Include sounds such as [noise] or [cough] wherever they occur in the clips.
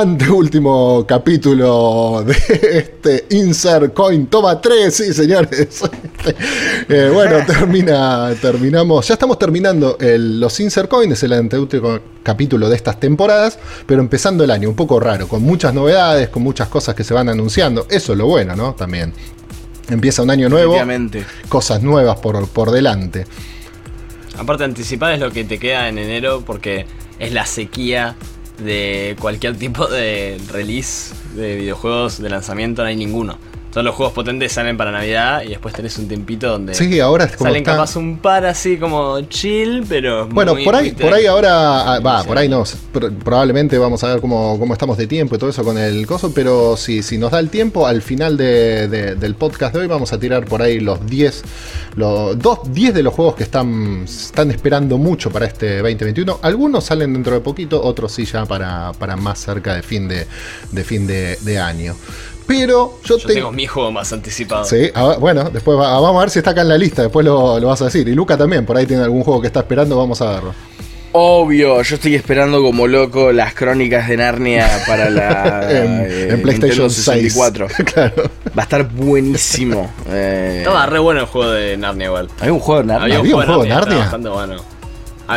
anteúltimo capítulo de este Insert Coin Toma 3, sí señores. Eh, bueno, [laughs] termina, terminamos, ya estamos terminando los Insert Coin, es el anteúltimo capítulo de estas temporadas, pero empezando el año, un poco raro, con muchas novedades, con muchas cosas que se van anunciando, eso es lo bueno, ¿no? También. Empieza un año nuevo, cosas nuevas por, por delante. Aparte, anticipar es lo que te queda en enero porque es la sequía de cualquier tipo de release de videojuegos de lanzamiento, no hay ninguno. Todos los juegos potentes salen para Navidad y después tenés un tempito donde sí, ahora es salen capaz un par así como chill, pero bueno por ahí por ahí ahora ah, va por ahí no probablemente vamos a ver cómo, cómo, estamos de tiempo y todo eso con el coso, pero si, si nos da el tiempo al final del podcast de hoy vamos a tirar por ahí los 10 los dos 10 de los juegos que están están esperando mucho para este 2021. Algunos salen dentro de poquito, otros sí ya para, para más cerca de fin de, de fin de año. Pero yo, tengo mi juego más anticipado. Sí, bueno, después vamos a ver si está acá en la lista, después lo, vas a decir. Y Luca también, por ahí tiene algún juego que está esperando, vamos a verlo. Obvio, yo estoy esperando como loco las crónicas de Narnia para la [laughs] en, eh, PlayStation 64. [laughs] claro. Va a estar buenísimo. Eh. Estaba re bueno el juego de Narnia igual. ¿Hay un juego de Narnia? ¿Había un juego de Narnia? Bastante bueno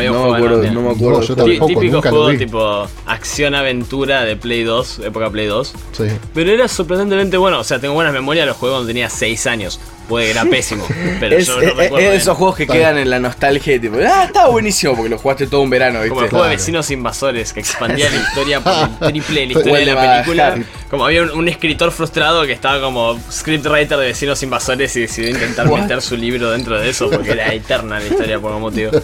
no, me acuerdo, no me acuerdo. yo tampoco, Típico juego tipo acción-aventura de Play 2, época Play 2. Sí. Pero era sorprendentemente bueno. O sea, tengo buenas memorias de los juegos cuando tenía 6 años. Puede era pésimo. Pero es, yo no es, es esos juegos que quedan en la nostalgia. Tipo, ah, estaba buenísimo porque lo jugaste todo un verano. ¿viste? Como el juego de Vecinos Invasores que expandía la [laughs] historia por el triple de la historia de la película. Como había un, escritor frustrado que estaba como scriptwriter de Vecinos Invasores y decidió intentar meter su libro dentro de eso porque era eterna la historia por algún motivo. [laughs]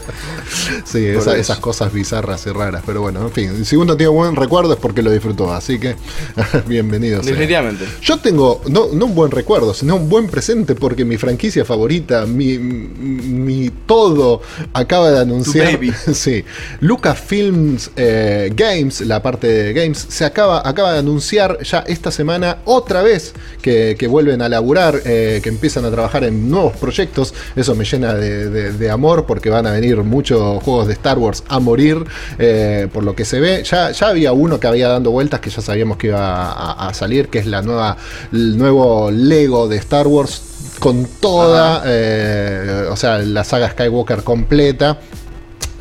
Sí, esas cosas bizarras y raras. Pero bueno, en fin. Si uno tiene buen recuerdo es porque lo disfrutó. Así que [laughs] bienvenidos. Definitivamente. Yo tengo no, no un buen recuerdo, sino un buen presente porque mi franquicia favorita, mi, mi todo, acaba de anunciar. [laughs] sí, Lucasfilms eh, Games, la parte de Games, se acaba, acaba de anunciar ya esta semana otra vez que, vuelven a laburar, eh, que empiezan a trabajar en nuevos proyectos. Eso me llena de, amor porque van a venir muchos juegos de Star Wars a morir, eh, por lo que se ve. Ya, ya había uno que había dando vueltas que ya sabíamos que iba a, a salir, que es la nueva, el nuevo Lego de Star Wars con toda, eh, o sea, la saga Skywalker completa.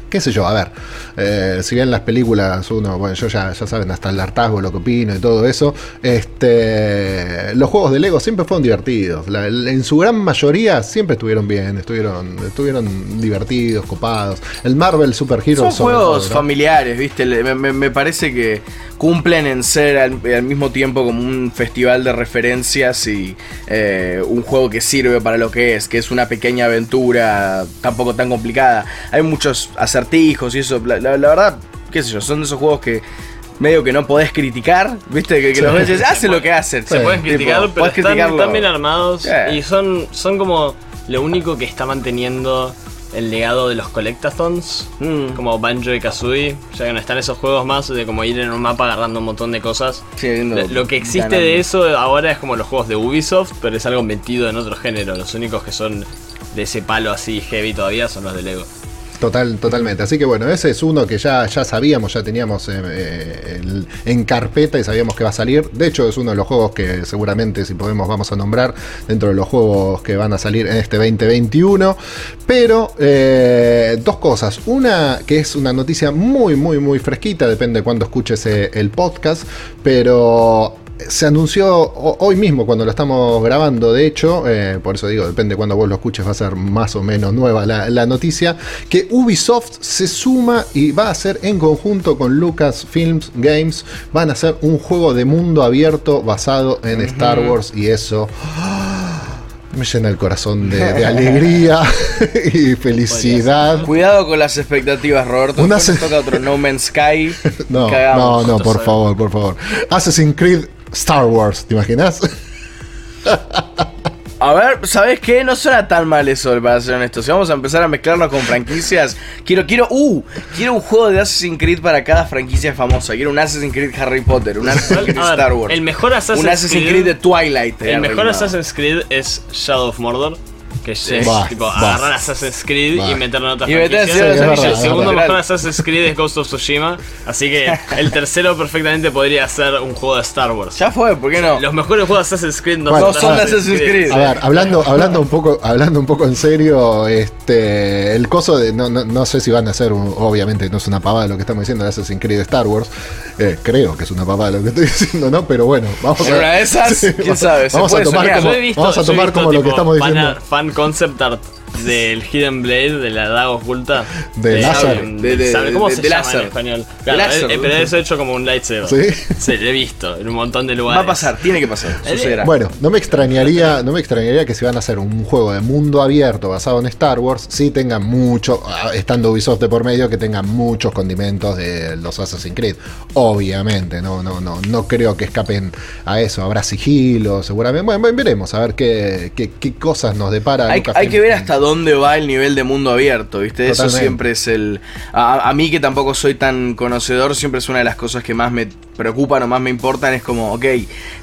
Qué sé yo, a ver. Eh, si bien las películas, uno, bueno, yo ya, ya saben hasta el hartazgo, lo que opino y todo eso, este, los juegos de Lego siempre fueron divertidos. en su gran mayoría siempre estuvieron bien, estuvieron, estuvieron divertidos, copados. El Marvel Super Heroes son juegos familiares, ¿viste? Me, parece que cumplen en ser al, mismo tiempo como un festival de referencias y eh, un juego que sirve para lo que es, que es una pequeña aventura tampoco tan complicada. Hay muchos acertijos y eso la, verdad, qué sé yo, son de esos juegos que medio que no podés criticar, viste, que, los ves hacen lo que hacen. Se pueden criticar, pero están, bien armados y son, son como lo único que está manteniendo el legado de los collectathons, mm. como Banjo y Kazooie, ya que no están esos juegos más de como ir en un mapa agarrando un montón de cosas. lo, que existe de eso ahora es como los juegos de Ubisoft, pero es algo metido en otro género. Los únicos que son de ese palo así heavy todavía son los de Lego. Total, totalmente. Así que bueno, ese es uno que ya, ya sabíamos, ya teníamos eh, eh, en carpeta y sabíamos que va a salir. De hecho, es uno de los juegos que seguramente, si podemos, vamos a nombrar dentro de los juegos que van a salir en este 2021. Pero eh, dos cosas. Una que es una noticia muy, muy, muy fresquita, depende de cuándo escuches el podcast. Pero se anunció hoy mismo cuando lo estamos grabando, de hecho, eh, por eso digo, depende de cuando vos lo escuches, va a ser más o menos nueva la, noticia, que Ubisoft se suma y va a hacer en conjunto con Lucasfilms Games, van a hacer un juego de mundo abierto basado en Star Wars y eso... Me llena el corazón de, alegría [laughs] y felicidad. Cuidado con las expectativas, Roberto. Una se... toca otro No Man's Sky. [laughs] no, no, no, por favor, por favor. Assassin's Creed Star Wars, ¿te imaginas? [laughs] A ver, ¿sabes qué? No suena tan mal eso, para ser honesto. Si vamos a empezar a mezclarlo con franquicias, quiero, quiero, uh, quiero un juego de Assassin's Creed para cada franquicia famosa. Quiero un Assassin's Creed Harry Potter, un Assassin's [laughs] Creed Star Wars. El mejor Assassin's, un Assassin's Creed, de Twilight. El mejor Assassin's Creed es Shadow of Mordor que es tipo agarrar Assassin's Creed y meterlo en otras y el segundo mejor Assassin's Creed es Ghost of Tsushima, así que [laughs] el tercero perfectamente podría ser un juego de Star Wars. Ya fue, ¿por qué no? Los mejores juegos de Assassin's Creed no, son de Assassin's Creed. A ver, hablando, hablando un poco, hablando un poco en serio, este el coso de no, no, no sé si van a ser obviamente no es una pavada lo que estamos diciendo de Assassin's Creed Star Wars. Eh, creo que es una pavada lo que estoy [laughs] diciendo, ¿no? Pero bueno, vamos a una de esas, [laughs] quién sabe. Vamos a tomar como, vamos a tomar como lo que estamos diciendo. Fan concept art del Hidden Blade, de la daga oculta. De, láser. De, ¿Cómo se llama en español? Claro, eh, pero es hecho como un lightsaber. Sí. Sí, lo he visto en un montón de lugares. Va a pasar, tiene que pasar. Sucederá. Bueno, no me extrañaría, no me extrañaría que si van a hacer un juego de mundo abierto basado en Star Wars, sí tengan mucho, ah, estando Ubisoft de por medio, que tengan muchos condimentos de los Assassin's Creed. Obviamente, no, no, no, no creo que escapen a eso. Habrá sigilo, seguramente. Bueno, veremos a ver qué, qué, qué cosas nos depara. Hay, hay que ver hasta dónde va el nivel de mundo abierto, ¿viste? Eso siempre es el... A, mí que tampoco soy tan conocedor, siempre es una de las cosas que más me preocupan o más me importan. Es como, ok,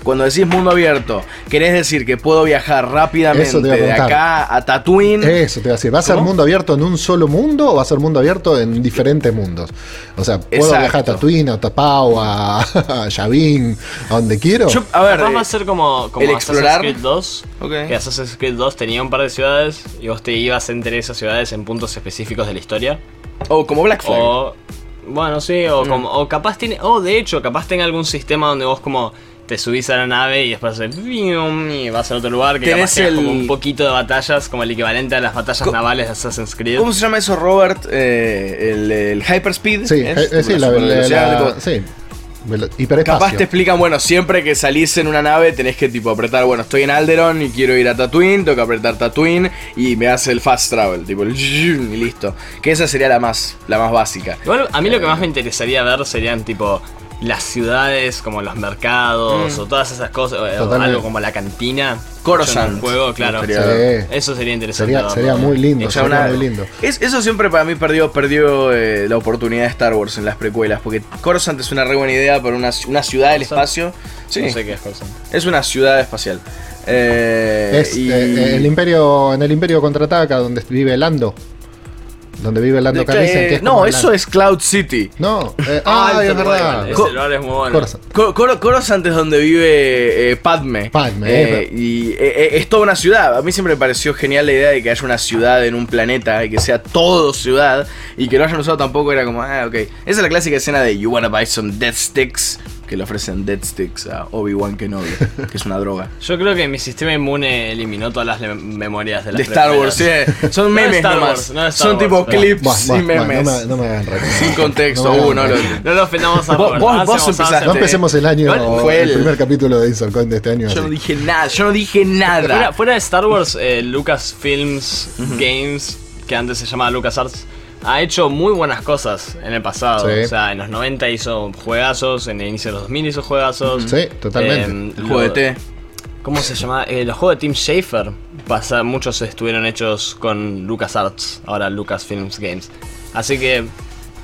cuando decís mundo abierto, ¿querés decir que puedo viajar rápidamente de acá a Tatooine? Eso te voy a decir. ¿Va a ser mundo abierto en un solo mundo o va a ser mundo abierto en diferentes mundos? O sea, ¿puedo viajar a Tatooine, a Tapao, a, [laughs] a Yavin, a donde quiero? a ver, va a eh, ser como, como el Assassin's Creed 2. Que Assassin's Creed 2 tenía un par de ciudades y vos te ibas entre esas ciudades en puntos específicos de la historia. O como Black Flag. O, bueno, sí, o, mm. como, o capaz tiene. O de hecho, capaz tenga algún sistema donde vos como te subís a la nave y después y vas a otro lugar que capaz el... como un poquito de batallas, como el equivalente a las batallas navales de Assassin's Creed. ¿Cómo se llama eso, Robert? Eh, el, el, Hyperspeed. Sí, eh, sí, la, la, sí. Capaz te explican, bueno, siempre que salís en una nave tenés que tipo apretar, bueno, estoy en Alderon y quiero ir a Tatooine, tengo que apretar Tatooine y me hace el fast travel, tipo y listo. Que esa sería la más, la más básica. Bueno, a mí lo que más me interesaría ver serían tipo las ciudades, como los mercados mm. o todas esas cosas, algo como la cantina. Coruscant. juego, claro. Eso sería interesante. Sería, muy lindo. muy lindo. eso siempre para mí perdió, perdió eh, la oportunidad de Star Wars en las precuelas. Porque Coruscant es una re buena idea para una, una ciudad del espacio. Sí. No sé qué es Coruscant. Es una ciudad espacial. Eh, es eh, el imperio en el imperio contraataca donde vive Lando donde vive Lando Calrissian. Que no, eso es Cloud City. No, eh, [laughs] ah, es verdad. Ese lugar es muy bueno. Coruscant. es donde vive eh, Padme. Padme, eh, Y eh, es toda una ciudad. A mí siempre me pareció genial la idea de que haya una ciudad en un planeta y que sea todo ciudad y que lo hayan usado tampoco era como, ah, ok. Esa es la clásica escena de You wanna buy some death sticks que le ofrecen Dead Sticks a Obi-Wan Kenobi, [laughs] que es una droga. Yo creo que mi sistema inmune eliminó todas las memorias de las De Star Wars, sí. [laughs] Son memes nomás. Son tipo clips y memes. no, me, hagan Sin contexto, no, lo, no lo ofendamos a vos. Vos, empezaste. No empecemos el año, fue el, primer capítulo de Insolcoin de este año. Yo no dije nada, yo no dije nada. Fuera, de Star Wars, eh, Lucasfilms Games, que antes se llamaba LucasArts ha hecho muy buenas cosas en el pasado. O sea, en los 90 hizo juegazos, en el inicio de los 2000 hizo juegazos. Sí, totalmente. Em, el juego de T. ¿Cómo se llama? Eh, los juegos de Tim Schafer. Pasa, muchos estuvieron hechos con LucasArts, ahora Lucasfilms Games. Así que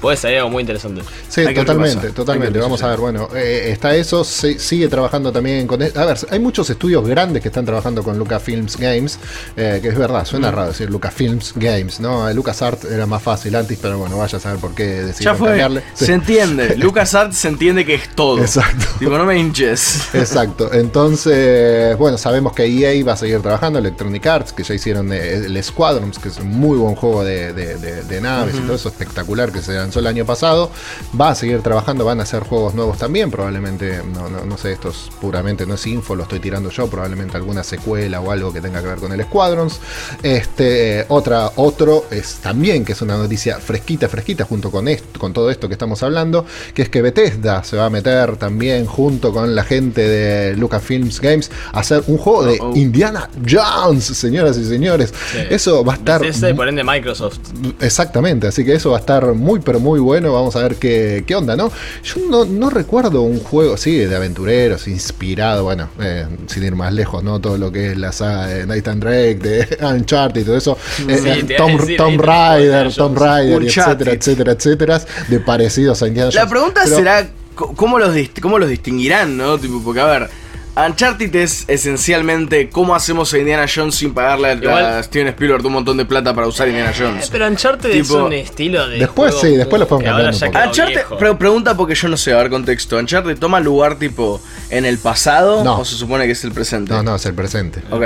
puede ser algo muy interesante. Sí, totalmente, totalmente. Vamos a ver, bueno, eh, está eso, sigue trabajando también con... E-, a ver, hay muchos estudios grandes que están trabajando con Lucasfilms Games, eh, que es verdad, suena mm. raro decir Lucasfilms Games, ¿no? LucasArts era más fácil antes, pero bueno, vaya a saber por qué decidieron cambiarle. Se entiende, [laughs] LucasArts se entiende que es todo. Exacto. Tipo, no me hinches. Exacto, entonces, bueno, sabemos que EA va a seguir trabajando, Electronic Arts, que ya hicieron el Squadrons, que es un muy buen juego de, naves y todo eso espectacular que se el año pasado. Va a seguir trabajando, van a hacer juegos nuevos también. Probablemente, no, no, sé, esto puramente no es info, lo estoy tirando yo. Probablemente alguna secuela o algo que tenga que ver con el Squadrons. Este, otra, otro es también que es una noticia fresquita, fresquita, junto con esto, con todo esto que estamos hablando, que es que Bethesda se va a meter también junto con la gente de Lucasfilms Games a hacer un juego de oh, oh. Indiana Jones, señoras y señores. Eso va a estar. Bethesda por ende Microsoft. Exactamente, así que eso va a estar muy, pero muy bueno. Vamos a ver qué, qué onda, ¿no? Yo no, recuerdo un juego, sí, de aventureros, inspirado, bueno, eh, sin ir más lejos, ¿no? Todo lo que es la saga de Nathan Drake, de [laughs] Uncharted y todo eso. Eh, eh, Tom, Tom Raider, Tom Raider, etcétera, etcétera, etcétera, de parecidos a Indiana La pregunta será, ¿cómo los, ¿cómo los distinguirán, no? Tipo, porque a ver Uncharted es esencialmente cómo hacemos a Indiana Jones sin pagarle a, Steven Spielberg un montón de plata para usar Indiana Jones. pero Uncharted es un estilo de. Después sí, después lo podemos cambiar. Uncharted, pero pregunta porque yo no sé, a ver contexto. ¿Uncharted toma lugar tipo en el pasado o se supone que es el presente? No, no, es el presente. Ok.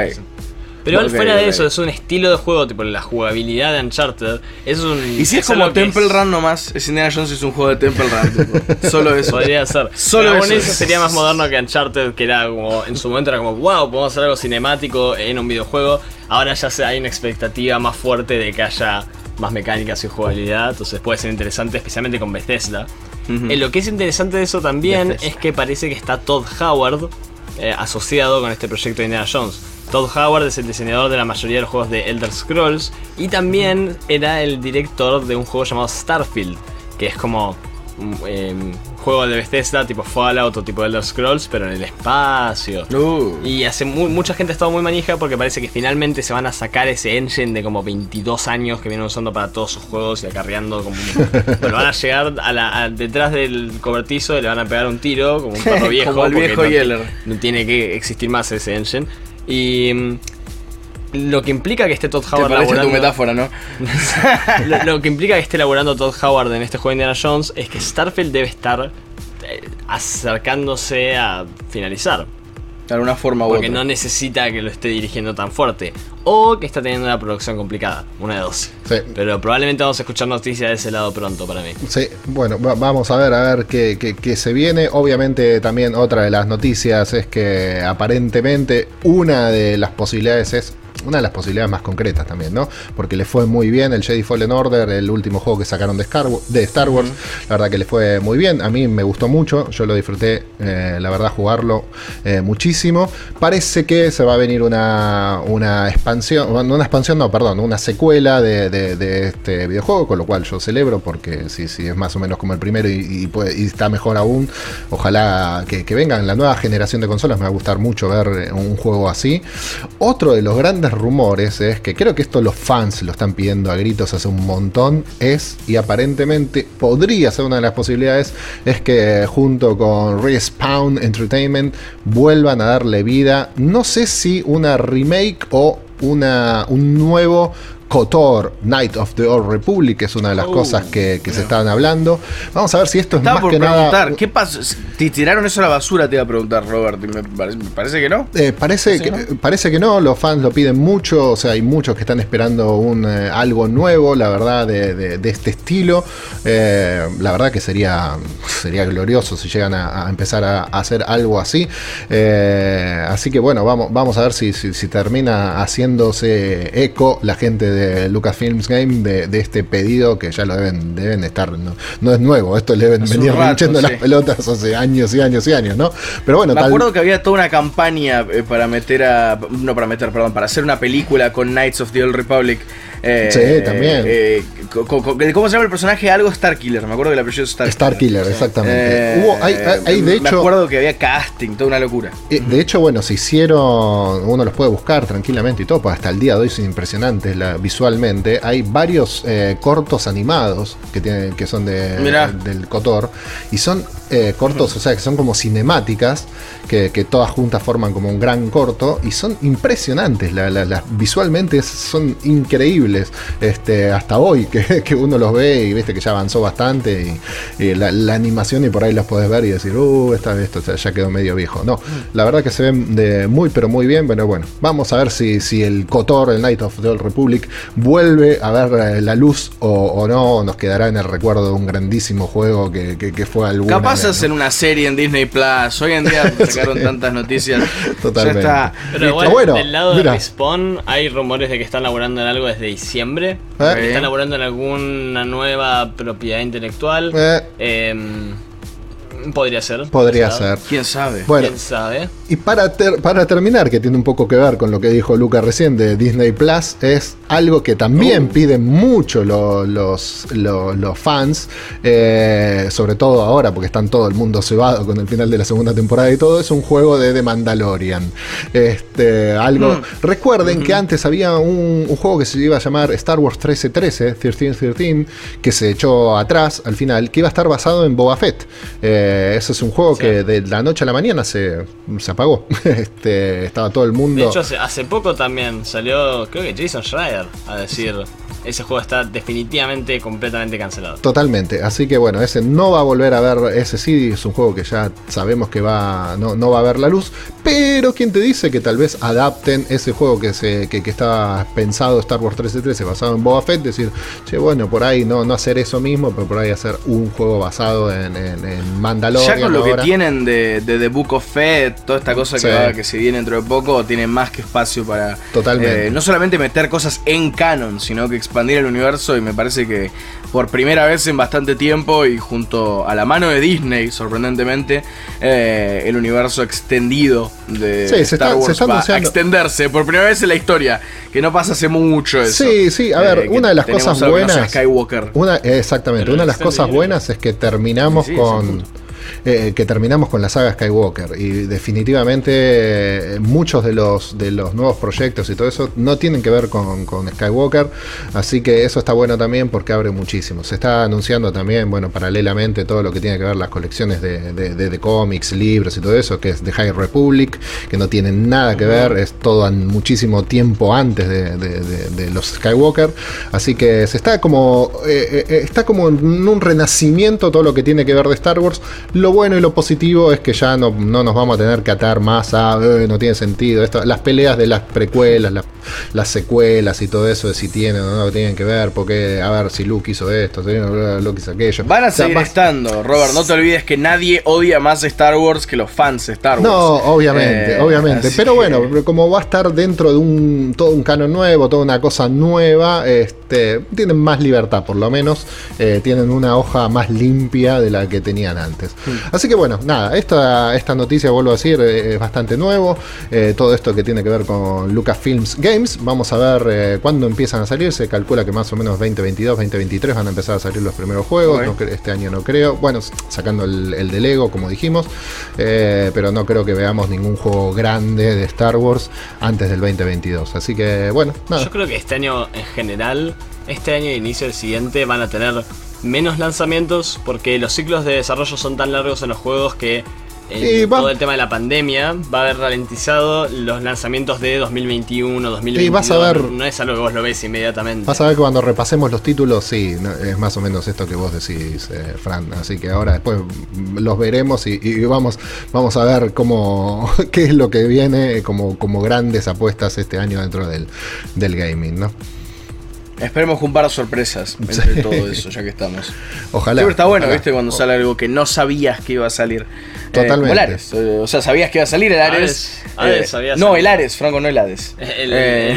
Pero igual fuera de eso, es un estilo de juego, tipo la jugabilidad de Uncharted. Es un, y si es, como Temple Run nomás, es Indiana Jones es un juego de Temple Run. [laughs] solo eso. Podría ser. Solo eso. eso. sería más moderno que Uncharted, que era como, en su momento era como, wow, podemos hacer algo cinemático en un videojuego. Ahora ya hay una expectativa más fuerte de que haya más mecánicas y jugabilidad. Entonces puede ser interesante, especialmente con Bethesda. Eh, lo que es interesante de eso también es que parece que está Todd Howard eh, asociado con este proyecto de Indiana Jones. Todd Howard es el diseñador de la mayoría de los juegos de Elder Scrolls y también era el director de un juego llamado Starfield, que es como un em, juego de Bethesda tipo Fallout o tipo Elder Scrolls, pero en el espacio. Uh. Y hace mucha gente ha estado muy manija porque parece que finalmente se van a sacar ese engine de como 22 años que vienen usando para todos sus juegos y acarreando como [laughs] pero van a llegar a detrás del cobertizo y le van a pegar un tiro como un [laughs] perro viejo. como el viejo no, no tiene que existir más ese engine. Y mm, lo que implica que esté Todd Howard Te laborando, tu metáfora, ¿no? [laughs] lo, que implica que esté laborando Todd Howard en este juego de Indiana Jones es que Starfield debe estar eh, acercándose a finalizar. De alguna forma u Porque no necesita que lo esté dirigiendo tan fuerte. O que está teniendo una producción complicada. Una de dos. Sí. Pero probablemente vamos a escuchar noticias de ese lado pronto para mí. Sí, bueno, vamos a ver, a ver qué, qué, se viene. Obviamente también otra de las noticias es que aparentemente una de las posibilidades es una de las posibilidades más concretas también, ¿no? Porque le fue muy bien el Jedi Fallen Order, el último juego que sacaron de Star, de Star Wars. La verdad que le fue muy bien. A mí me gustó mucho. Yo lo disfruté, eh, la verdad, jugarlo eh, muchísimo. Parece que se va a venir una, una expansión, no una expansión, no, perdón, una secuela de, este videojuego, con lo cual yo celebro porque si, si es más o menos como el primero y, está mejor aún, ojalá que, que vengan la nueva generación de consolas. Me va a gustar mucho ver un juego así. Otro de los grandes rumores es que creo que esto los fans lo están pidiendo a gritos hace un montón, es, y aparentemente podría ser una de las posibilidades, es que junto con Respawn Entertainment vuelvan a darle vida, no sé si una remake o una, un nuevo KOTOR, Night of the Old Republic, que es una de las oh, cosas que, se estaban hablando. Vamos a ver si esto es más que nada. ¿Qué pasó? ¿Te tiraron eso a la basura? Te iba a preguntar, Robert. Me parece, que no. Eh, parece, que, no? parece que no, los fans lo piden mucho. O sea, hay muchos que están esperando un, eh, algo nuevo, la verdad, de, este estilo. Eh, la verdad que sería, sería glorioso si llegan a, empezar a, hacer algo así. así que bueno, vamos, vamos a ver si, si termina haciéndose eco la gente de de Lucasfilms Game de, este pedido que ya lo deben, deben estar, no, es nuevo, esto le deben venir echando las pelotas hace años y años y años, ¿no? Pero bueno, me acuerdo que había toda una campaña eh, para meter a, no para meter, perdón, para hacer una película con Knights of the Old Republic eh, sí, también. Eh, ¿Cómo se llama el personaje? Algo Starkiller, me acuerdo que la apellido Starkiller. Starkiller, exactamente. Eh, Hubo, hay, de hecho, me acuerdo que había casting, toda una locura. De hecho, bueno, se hicieron, uno los puede buscar tranquilamente y todo, pues hasta el día de hoy son impresionantes visualmente. Hay varios cortos animados que, tienen, que son de, del Cotor y son cortos, o sea, que son como cinemáticas que, todas juntas forman como un gran corto y son impresionantes. visualmente son increíbles este, hasta hoy, [laughs] que, uno los ve y viste que ya avanzó bastante y, la, animación y por ahí los puedes ver y decir, uh, esta, esto ya quedó medio viejo. No, la verdad que se ven de muy pero muy bien, pero bueno, vamos a ver si, si el Cotor, el Night of the Old Republic, vuelve a ver eh, la luz o, no, nos quedará en el recuerdo de un grandísimo juego que, fue algún Capaz en una serie en Disney Plus. Hoy en día [laughs] sacaron tantas noticias. Totalmente. Ya está. Pero bueno, del lado de Respawn hay rumores de que están laburando en algo desde diciembre. ¿Eh? Están laborando en alguna nueva propiedad intelectual. Eh. Em, podría ser. Podría ser. ¿Quién sabe? Bueno, ¿Quién sabe? Y para, para terminar, que tiene un poco que ver con lo que dijo Luca recién de Disney Plus, es algo que también uh. piden mucho los, los, fans, eh, sobre todo ahora, porque están todo el mundo cebado con el final de la segunda temporada y todo, es un juego de The Mandalorian. Este, algo. Mm. Recuerden que antes había un, juego que se iba a llamar Star Wars 1313, 1313, que se echó atrás al final, que iba a estar basado en Boba Fett. Eh, Eh, ese es un juego que de la noche a la mañana se, se apagó. [laughs] este, estaba todo el mundo. De hecho, hace, poco también salió, creo que Jason Schreier a decir ese juego está definitivamente completamente cancelado. Totalmente. Así que bueno, ese no va a volver a ver. Ese sí es un juego que ya sabemos que va no, no va a ver la luz. Pero ¿quién te dice que tal vez adapten ese juego que se que, estaba pensado Star Wars 1313 basado en Boba Fett? Decir, che, bueno, por ahí no, no hacer eso mismo, pero por ahí hacer un juego basado en, en, Mandalorian. Ya con lo que tienen de, de, The Book of Fett, toda esta cosa que, va, que se viene dentro de poco, tienen más que espacio para. Totalmente. Eh, no solamente meter cosas en canon, sino que expandir el universo y me parece que por primera vez en bastante tiempo y junto a la mano de Disney, sorprendentemente, eh, el universo extendido de Star Wars va a extenderse por primera vez en la historia, que no pasa hace mucho eso. Sí, sí, a ver, eh, una de las cosas buenas... Skywalker. Una, exactamente, una de las cosas buenas es que terminamos con eh, que terminamos con la saga Skywalker. Y definitivamente eh, muchos de los, de los nuevos proyectos y todo eso no tienen que ver con, Skywalker. Así que eso está bueno también porque abre muchísimo. Se está anunciando también, bueno, paralelamente todo lo que tiene que ver las colecciones de, de, cómics, libros y todo eso, que es de High Republic, que no tienen nada que ver, es todo muchísimo tiempo antes de, los Skywalker. Así que se está como, eh, está como en un renacimiento todo lo que tiene que ver de Star Wars. Lo bueno y lo positivo es que ya no, nos vamos a tener que atar más a eh, no tiene sentido. Esto, las peleas de las precuelas, las, secuelas y todo eso de si tienen o no tienen que ver, porque a ver si Luke hizo esto, si Luke hizo aquello. Van a seguir estando, Robert. No te olvides que nadie odia más Star Wars que los fans de Star Wars. No, obviamente, eh, obviamente. Pero bueno, como va a estar dentro de un todo un canon nuevo, toda una cosa nueva, este, tienen más libertad por lo menos, eh, tienen una hoja más limpia de la que tenían antes. [laughs] Así que bueno, nada, esta, esta noticia, vuelvo a decir, eh, es bastante nuevo. Eh, todo esto que tiene que ver con Lucasfilms Games. Vamos a ver eh, cuándo empiezan a salir. Se calcula que más o menos 2022, 2023 van a empezar a salir los primeros juegos. este año no creo. Bueno, sacando el, de Lego, como dijimos. pero no creo que veamos ningún juego grande de Star Wars antes del 2022. Así que bueno, nada. Yo creo que este año en general, este año e inicio del siguiente van a tener menos lanzamientos porque los ciclos de desarrollo son tan largos en los juegos que todo el tema de la pandemia va a haber ralentizado los lanzamientos de 2021, 2022. vas a ver, no es algo que vos lo ves inmediatamente. Vas a ver que cuando repasemos los títulos, sí, es más o menos esto que vos decís, eh, Fran. Así que ahora después los veremos y, vamos, vamos a ver cómo [laughs] qué es lo que viene como, como grandes apuestas este año dentro del, del gaming, ¿no? Esperemos un par de sorpresas [laughs] entre todo eso, ya que estamos. Ojalá. Siempre está bueno, ¿viste? Cuando sale algo que no sabías que iba a salir. Totalmente. Eh, o sea, sabías que iba a salir el Ares. Ares, eh, no, el Ares, Franco, no el Ares. El, eh,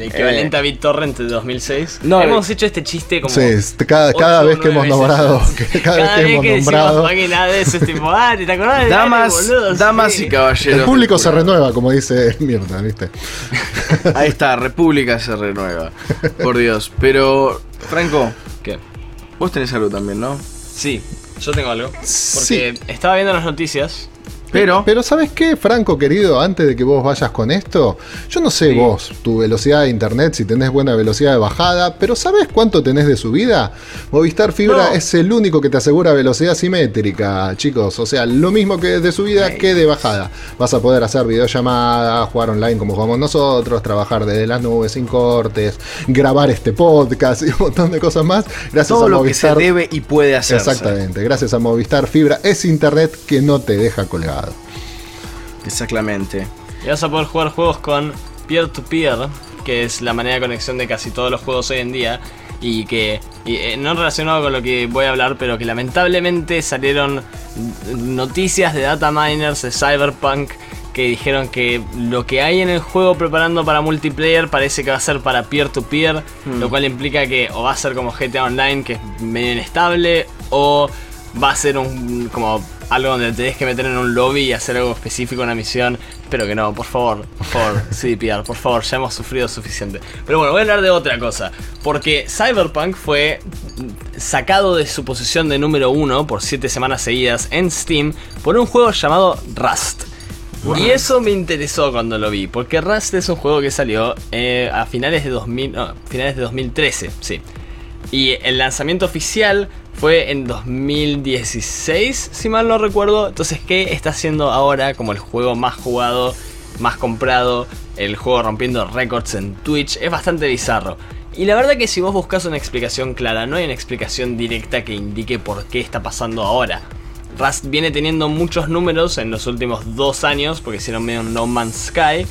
[laughs] equivalente a BitTorrent de 2006. No, hemos hecho este chiste como. Sí, cada, cada vez que hemos nombrado. cada, vez que hemos nombrado. Hades, es tipo, ah, ¿te acordás de Damas, boludo? damas y caballeros. El público se renueva, como dice Mirta, ¿viste? Ahí está, República se renueva. [laughs] Por Dios. Pero, Franco. ¿Qué? Vos tenés algo también, ¿no? Sí, yo tengo algo. Porque estaba viendo las noticias pero, pero ¿sabes qué, Franco querido? Antes de que vos vayas con esto, yo no sé vos, tu velocidad de internet, si tenés buena velocidad de bajada, pero ¿sabes cuánto tenés de subida? Movistar Fibra es el único que te asegura velocidad simétrica, chicos. O sea, lo mismo que de subida que de bajada. Vas a poder hacer videollamadas, jugar online como jugamos nosotros, trabajar desde las nubes sin cortes, grabar este podcast [laughs] y un montón de cosas más. Gracias Todo a lo que se debe y puede hacer. Exactamente. Gracias a Movistar Fibra es internet que no te deja colgar. Exactamente. Y vas a poder jugar juegos con peer-to-peer, que es la manera de conexión de casi todos los juegos hoy en día. Y que, eh, no relacionado con lo que voy a hablar, pero que lamentablemente salieron noticias de data miners de Cyberpunk que dijeron que lo que hay en el juego preparando para multiplayer parece que va a ser para peer-to-peer, lo hmm. cual implica que o va a ser como GTA Online, que es medio inestable, o va a ser un como algo donde te tenés que meter en un lobby y hacer algo específico, una misión. Pero que no, por favor, por favor, [laughs] CDPR, por favor, ya hemos sufrido suficiente. Pero bueno, voy a hablar de otra cosa. Porque Cyberpunk fue sacado de su posición de número uno por 7 semanas seguidas en Steam por un juego llamado Rust. Y eso me interesó cuando lo vi, porque Rust es un juego que salió eh, a finales de, 2000, finales de 2013, sí. Y el lanzamiento oficial fue en 2016, si mal no recuerdo. Entonces, ¿qué está haciendo ahora como el juego más jugado, más comprado, el juego rompiendo récords en Twitch? Es bastante bizarro. Y la verdad que si vos buscas una explicación clara, no hay una explicación directa que indique por qué está pasando ahora. Rust viene teniendo muchos números en los últimos dos años, porque hicieron medio No Man's Sky.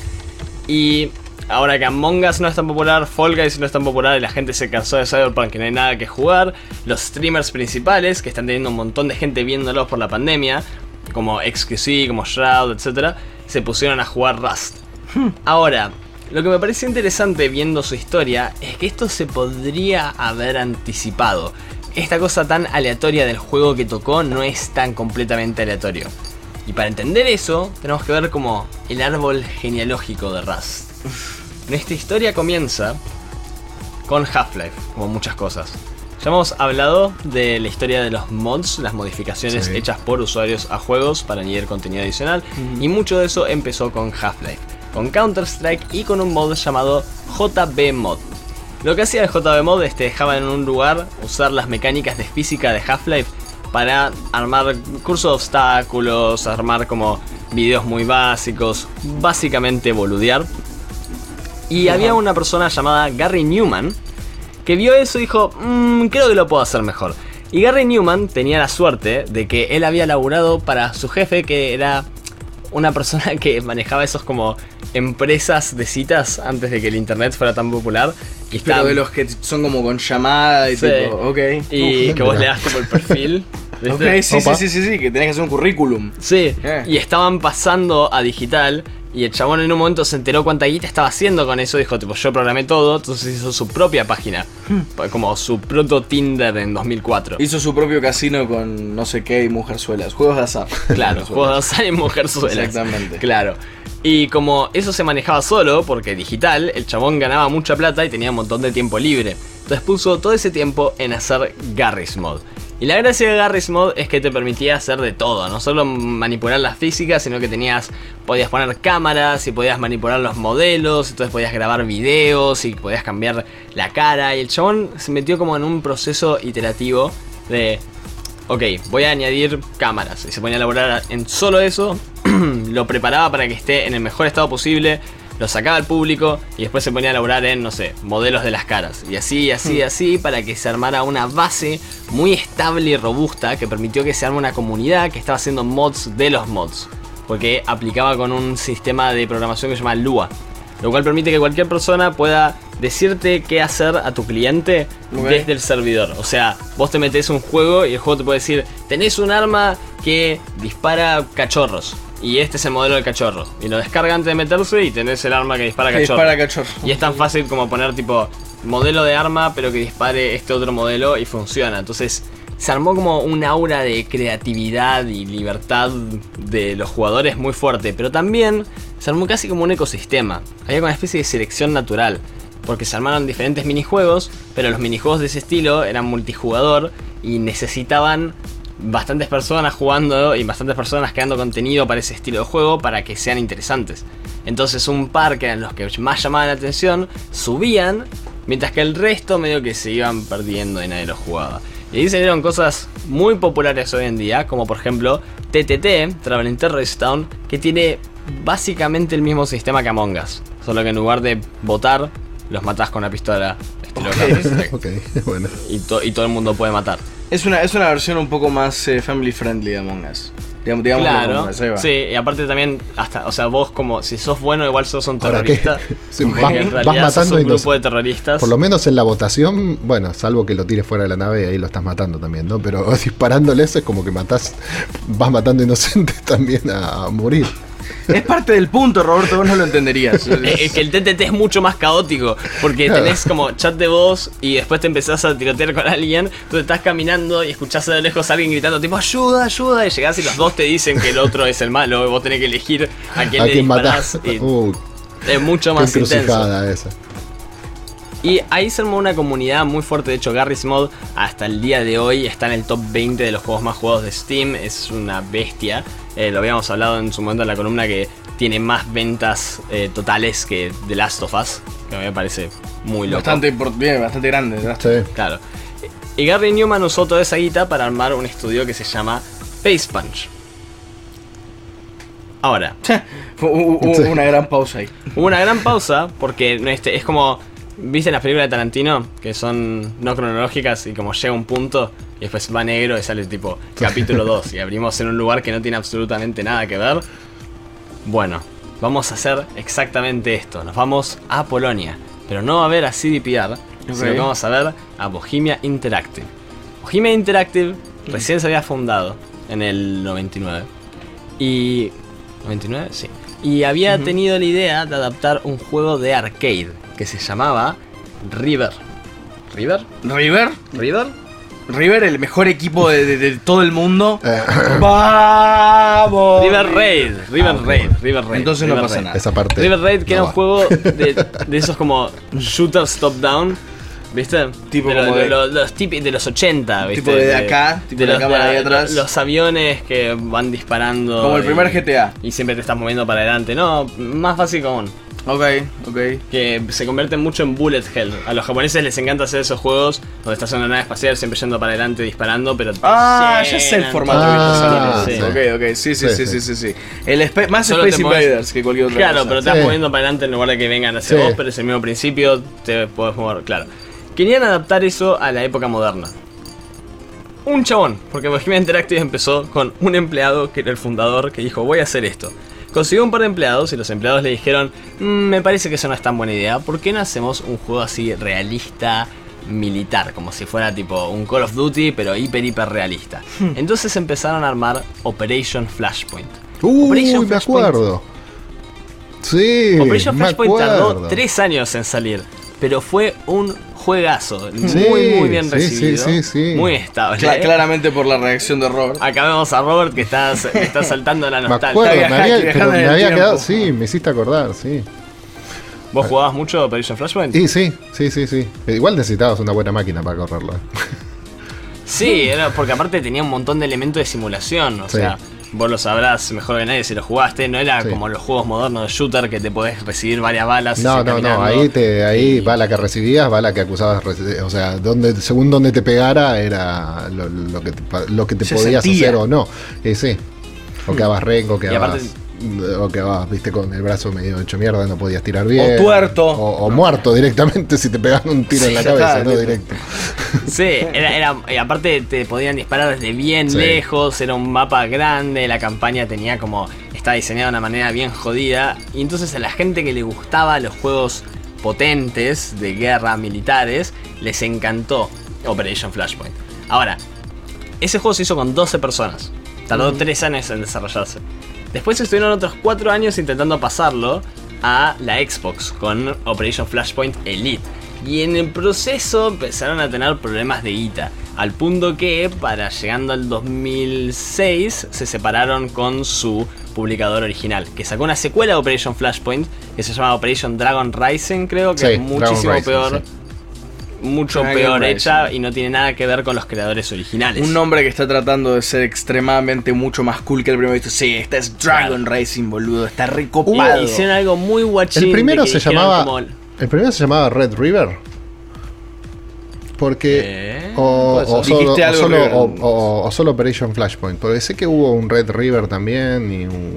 Y ahora que Among Us no es tan popular, Fall Guys no es tan popular y la gente se cansó de Cyberpunk que no hay nada que jugar, los streamers principales, que están teniendo un montón de gente viéndolos por la pandemia, como XQC, como Shroud, etc., se pusieron a jugar Rust. Ahora, lo que me parece interesante viendo su historia es que esto se podría haber anticipado. Esta cosa tan aleatoria del juego que tocó no es tan completamente aleatorio. Y para entender eso, tenemos que ver como el árbol genealógico de Rust. Nuestra historia comienza con Half-Life, como muchas cosas. Ya hemos hablado de la historia de los mods, las modificaciones hechas por usuarios a juegos para añadir contenido adicional, y mucho de eso empezó con Half-Life con Counter-Strike y con un mod llamado JB Mod. Lo que hacía el JB Mod es te dejaba en un lugar usar las mecánicas de física de Half-Life para armar cursos de obstáculos, armar como videos muy básicos, básicamente boludear. Y había una persona llamada Gary Newman que vio eso y dijo, mmm, creo que lo puedo hacer mejor. Y Gary Newman tenía la suerte de que él había laburado para su jefe que era una persona [laughs] que manejaba esos como empresas de citas antes de que el internet fuera tan popular. Y Pero de los que son como con llamada y tipo, ok. Y que vos le das como el perfil. [laughs] Ok, sí, sí, sí, sí, sí, que tenés que hacer un currículum. Sí, eh. y estaban pasando a digital y el chabón en un momento se enteró cuánta guita estaba haciendo con eso. Dijo, tipo, yo programé todo. Entonces hizo su propia página. Hmm. Como su proto Tinder en 2004. Hizo su propio casino con no sé qué y mujerzuelas. Juegos de azar. [laughs] Claro, juegos de azar y mujerzuelas. Exactamente. Claro. Y como eso se manejaba solo, porque digital, el chabón ganaba mucha plata y tenía un montón de tiempo libre. Entonces puso todo ese tiempo en hacer Garry's Mod. Y la gracia de Garry's Mod es que te permitía hacer de todo, no solo manipular las físicas, sino que tenías, podías poner cámaras y podías manipular los modelos, entonces podías grabar videos y podías cambiar la cara. Y el chabón se metió como en un proceso iterativo de, ok, voy a añadir cámaras. Y se ponía a elaborar en solo eso, [clears throat] lo preparaba para que esté en el mejor estado posible lo sacaba al público y después se ponía a elaborar en, no sé, modelos de las caras. Y así, así, hmm. así, para que se armara una base muy estable y robusta que permitió que se arme una comunidad que estaba haciendo mods de los mods. Porque aplicaba con un sistema de programación que se llama Lua. Lo cual permite que cualquier persona pueda decirte qué hacer a tu cliente desde el servidor. O sea, vos te metes un juego y el juego te puede decir, tenés un arma que dispara cachorros. Y este es el modelo del cachorro. Y lo descarga antes de meterse y tenés el arma que dispara cachorro. Y es tan fácil como poner tipo modelo de arma, pero que dispare este otro modelo y funciona. Entonces se armó como un aura de creatividad y libertad de los jugadores muy fuerte. Pero también se armó casi como un ecosistema. Había una especie de selección natural. Porque se armaron diferentes minijuegos, pero los minijuegos de ese estilo eran multijugador y necesitaban bastantes personas jugando y bastantes personas creando contenido para ese estilo de juego para que sean interesantes. Entonces un par que eran los que más llamaban la atención subían, mientras que el resto medio que se iban perdiendo y nadie lo jugaba. Y ahí salieron cosas muy populares hoy en día, como por ejemplo TTT, Traveling Terrorist Town, que tiene básicamente el mismo sistema que Among Us, solo que en lugar de votar, los matás con una pistola. [laughs] [laughs] y, y todo el mundo puede matar. Es una, es una versión un poco más eh, family friendly de Among Us. Digamos, claro, sí, y aparte también, hasta, o sea, vos como, si sos bueno, igual sos un terrorista. [laughs] vas, en realidad sos un grupo de terroristas. Por lo menos en la votación, bueno, salvo que lo tires fuera de la nave y ahí lo estás matando también, ¿no? Pero [laughs] disparándoles es como que matás, vas matando inocentes [laughs] también a morir. Es parte del punto, Roberto, vos no lo entenderías. [laughs] Es que el TTT es mucho más caótico, porque tenés como chat de voz y después te empezás a tirotear con alguien, tú estás caminando y escuchás de lejos a alguien gritando tipo ayuda, ayuda, y llegás y los dos te dicen que el otro es el malo, y vos tenés que elegir a quién le disparás. Uh, es mucho más intenso. Esa. Y ahí se armó una comunidad muy fuerte. De hecho, Garry's Mod hasta el día de hoy está en el top 20 de los juegos más jugados de Steam. Es una bestia. Eh, lo habíamos hablado en su momento en la columna que tiene más ventas eh, totales que The Last of Us. Que a mí me parece muy loco. Bastante, bien, bastante grande. Claro. Y Gary Newman usó toda esa guita para armar un estudio que se llama Face Punch. Ahora. [laughs] Hubo una gran pausa ahí. Hubo una gran pausa porque este, es como. ¿Viste las películas de Tarantino? Que son no cronológicas y como llega un punto y después va negro y sale tipo capítulo 2 y abrimos en un lugar que no tiene absolutamente nada que ver. Bueno, vamos a hacer exactamente esto. Nos vamos a Polonia. Pero no a ver a CDPR, sino que vamos a ver a Bohemia Interactive. Bohemia Interactive recién se había fundado en el 99. Y 99, sí. Y había tenido la idea de adaptar un juego de arcade que se llamaba River. ¿River? ¿River? ¿River? River, el mejor equipo de, todo el mundo. [laughs] Eh. ¡Vamos! River Raid, River ah, Raid, River Raid. Entonces no pasa nada. Esa parte River Raid, que era un juego [laughs] de, de esos como shooters top-down ¿Viste? Tipo de, como de, los, de los 80, ¿viste? Tipo de acá, tipo de, la cámara ahí atrás. Los aviones que van disparando. Como el primer GTA. Y siempre te estás moviendo para adelante. No, más fácil común. Ok, ok. Que se convierten mucho en bullet hell. A los japoneses les encanta hacer esos juegos donde estás en una nave espacial siempre yendo para adelante disparando, pero. Ah, ya sé el formato ah, sí. Ok, ok. Sí, sí, sí, sí, sí. sí, El más Space Invaders que cualquier otra Claro, pero te estás moviendo para adelante en lugar de que vengan hacia vos, pero es el mismo principio, te podés mover, claro. Querían adaptar eso a la época moderna. Un chabón, porque Bohemia Interactive empezó con un empleado que era el fundador que dijo voy a hacer esto. Consiguió un par de empleados y los empleados le dijeron mm, me parece que eso no es tan buena idea, ¿por qué no hacemos un juego así realista, militar, como si fuera tipo un Call of Duty pero hiper hiper realista? Hmm. Entonces empezaron a armar Operation Flashpoint. Uy, me acuerdo. Sí, Operation Flashpoint tardó tres años en salir, pero fue un juegazo. muy, muy bien recibido. muy estable. claramente por la reacción de Robert. Acá vemos a Robert que está, [laughs] está saltando la nostalgia. Me acuerdo, me había, quedado. Sí, me hiciste acordar, sí. ¿Vos jugabas mucho Operation Flashpoint? Sí, sí, sí, sí, sí. Igual necesitabas una buena máquina para correrlo. Sí, era porque aparte tenía un montón de elementos de simulación. O sea, vos lo sabrás mejor que nadie si lo jugaste, no era como los juegos modernos de shooter que te podés recibir varias balas. No, no, no, ahí, te, ahí bala que recibías, bala que acusabas, o sea, donde, según donde te pegara era lo, que te, lo que te podías hacer o no. Y sí, o quedabas rengo, quedabas o que vas, viste, con el brazo medio hecho mierda, no podías tirar bien. O tuerto. O, muerto directamente [laughs] si te pegaban un tiro en la cabeza, ¿no? Directo. Sí, era, era, y aparte te podían disparar desde bien lejos, era un mapa grande, la campaña tenía como. Estaba diseñada de una manera bien jodida. Y entonces a la gente que le gustaba los juegos potentes de guerra militares, les encantó Operation Flashpoint. Ahora, ese juego se hizo con 12 personas. Tardó 3 años en desarrollarse. Después estuvieron otros 4 años intentando pasarlo a la Xbox con Operation Flashpoint Elite. Y en el proceso empezaron a tener problemas de guita. Al punto que, para llegando al 2006, se separaron con su publicador original. Que sacó una secuela de Operation Flashpoint que se llama Operation Dragon Rising, creo que es muchísimo peor mucho peor hecha y no tiene nada que ver con los creadores originales. Un nombre que está tratando de ser extremadamente mucho más cool que el primero. Sí, este es Dragon Racing, boludo. Está recopado. hicieron algo muy guachín. El primero se llamaba. El primero se llamaba Red River. Porque. Eh, o, solo, Operation Flashpoint. Porque sé que hubo un Red River también y un.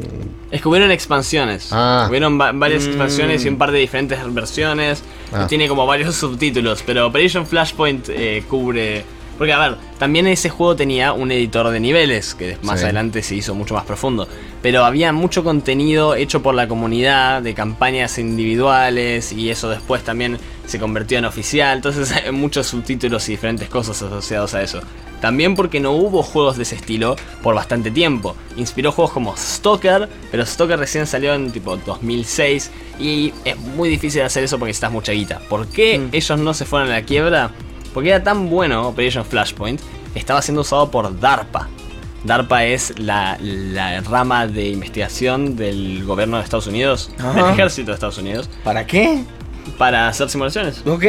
Es que hubieron expansiones. Ah. Hubieron varias expansiones y un par de diferentes versiones. Ah. tiene como varios [laughs] subtítulos. Pero Operation Flashpoint eh, cubre porque, a ver, también ese juego tenía un editor de niveles, que más adelante se hizo mucho más profundo. Pero había mucho contenido hecho por la comunidad, de campañas individuales, y eso después también se convirtió en oficial. Entonces [laughs] hay muchos subtítulos y diferentes cosas asociados a eso. También porque no hubo juegos de ese estilo por bastante tiempo. Inspiró juegos como Stalker, pero Stalker recién salió en tipo 2006 y es muy difícil hacer eso porque estás mucha guita. ¿Por qué mm. ellos no se fueron a la quiebra? Porque era tan bueno Operation Flashpoint, estaba siendo usado por DARPA. DARPA es la, rama de investigación del gobierno de Estados Unidos, del ejército de Estados Unidos. ¿Para qué? Para hacer simulaciones. Ok.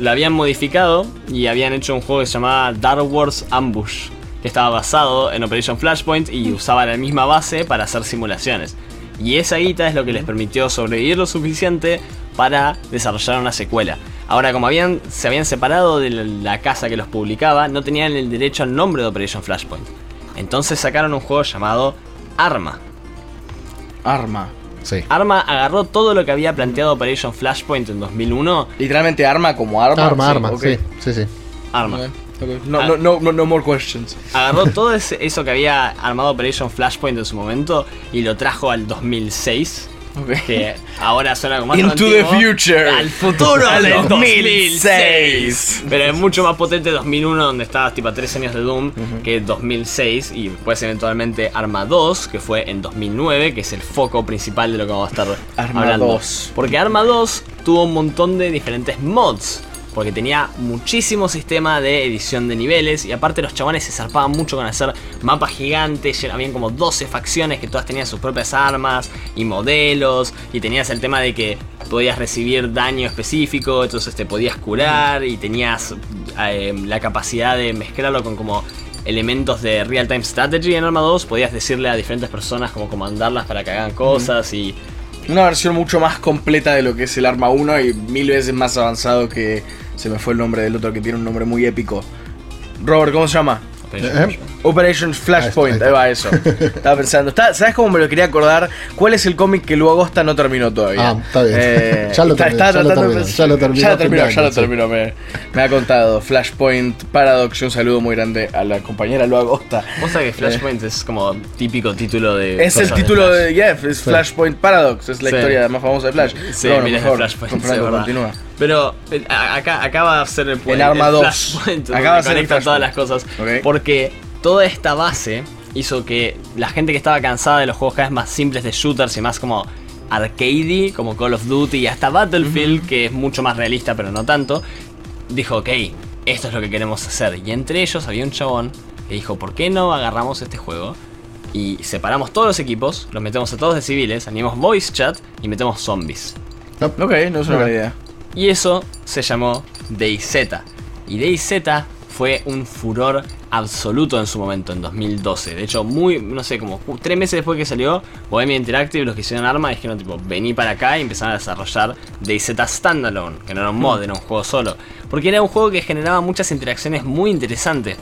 la habían modificado y habían hecho un juego que se llamaba Dark Wars Ambush, que estaba basado en Operation Flashpoint y usaba la misma base para hacer simulaciones. Y esa guita es lo que les permitió sobrevivir lo suficiente para desarrollar una secuela. Ahora, como habían, se habían separado de la casa que los publicaba, no tenían el derecho al nombre de Operation Flashpoint. Entonces sacaron un juego llamado Arma. Arma. Sí. Arma agarró todo lo que había planteado Operation Flashpoint en 2001. Literalmente Arma como arma. Arma, arma, sí, sí, sí. Arma. No, no, no, no, no more questions. Agarró [laughs] todo eso que había armado Operation Flashpoint en su momento y lo trajo al 2006 que ahora suena como más Into the future. Al futuro del 2006. Pero es mucho más potente 2001, donde estabas tipo a 3 años de Doom, que 2006. Y después eventualmente Arma 2, que fue en 2009, que es el foco principal de lo que vamos a estar Arma hablando. 2. Porque Arma 2 tuvo un montón de diferentes mods porque tenía muchísimo sistema de edición de niveles y aparte los chabones se zarpaban mucho con hacer mapas gigantes, habían como 12 facciones que todas tenían sus propias armas y modelos y tenías el tema de que podías recibir daño específico, entonces te podías curar y tenías eh, la capacidad de mezclarlo con como elementos de real time strategy en Arma 2, podías decirle a diferentes personas cómo comandarlas para que hagan cosas y una versión mucho más completa de lo que es el Arma 1 y mil veces más avanzado que se me fue el nombre del otro que tiene un nombre muy épico. Robert, ¿cómo se llama? Operation, Flashpoint, ahí, va eso. Estaba pensando. ¿Sabes cómo me lo quería acordar? ¿Cuál es el cómic que luego Agosta no terminó todavía? Ah, está bien. Eh, ya, lo terminó, ya, lo terminó, ya lo terminó. Ya lo terminó, ya lo terminó. Me, ha contado. Flashpoint Paradox. Un saludo muy grande a la compañera Luego Agosta. Vos sabés que Flashpoint es como típico título de. Es el título de, Jeff, es Flashpoint Paradox. Es la historia más famosa de Flash. Sí, mira Flashpoint. continúa. Pero eh, acá, acaba de ser el, el, arma 2. Acaba de conecta todas las cosas. Porque toda esta base hizo que la gente que estaba cansada de los juegos cada vez más simples de shooters y más como arcade, como Call of Duty y hasta Battlefield, que es mucho más realista pero no tanto, dijo, ok, esto es lo que queremos hacer. Y entre ellos había un chabón que dijo, ¿por qué no agarramos este juego? Y separamos todos los equipos, los metemos a todos de civiles, animamos voice chat y metemos zombies. Ok, no es una buena idea. Y eso se llamó DayZ. Y DayZ fue un furor absoluto en su momento, en 2012. De hecho, muy, no sé, como tres meses después que salió, Bohemia Interactive, los que hicieron Arma, dijeron tipo, vení para acá y empezaron a desarrollar DayZ Standalone, que no era un mod, era un juego solo. Porque era un juego que generaba muchas interacciones muy interesantes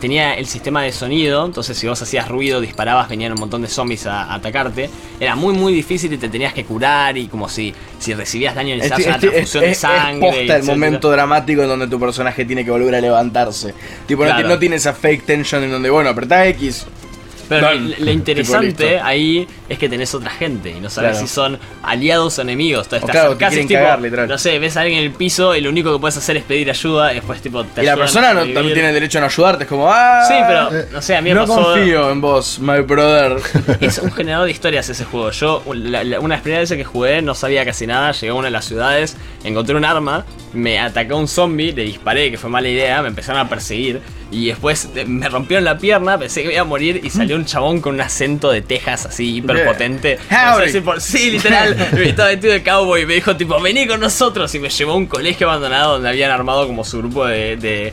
tenía el sistema de sonido, entonces si vos hacías ruido, disparabas, venían un montón de zombies a, atacarte. Era muy muy difícil y te tenías que curar y como si, si recibías daño en el una transfusión de sangre. Es el momento dramático en donde tu personaje tiene que volver a levantarse. Tipo, no, no, tiene esa fake tension en donde, bueno, apretás X, pero lo interesante ahí es que tenés otra gente y no sabes si son aliados o enemigos. casi tipo, no sé, ves a alguien en el piso y lo único que puedes hacer es pedir ayuda y después tipo te Y la persona no, también tiene derecho a no ayudarte, es como, ah. Sí, pero no sé, a mí me no confío en vos, my brother. [laughs] Es un [laughs] generador de historias ese juego. Yo, una experiencia que jugué, no sabía casi nada. Llegué a una de las ciudades, encontré un arma, me atacó un zombie, le disparé, que fue mala idea, me empezaron a perseguir. Y después me rompieron la pierna, pensé que iba a morir y salió un chabón con un acento de Texas así hiperpotente. sí, literal. [laughs] me estaba vestido de cowboy y me dijo tipo, vení con nosotros. Y me llevó a un colegio abandonado donde habían armado como su grupo de de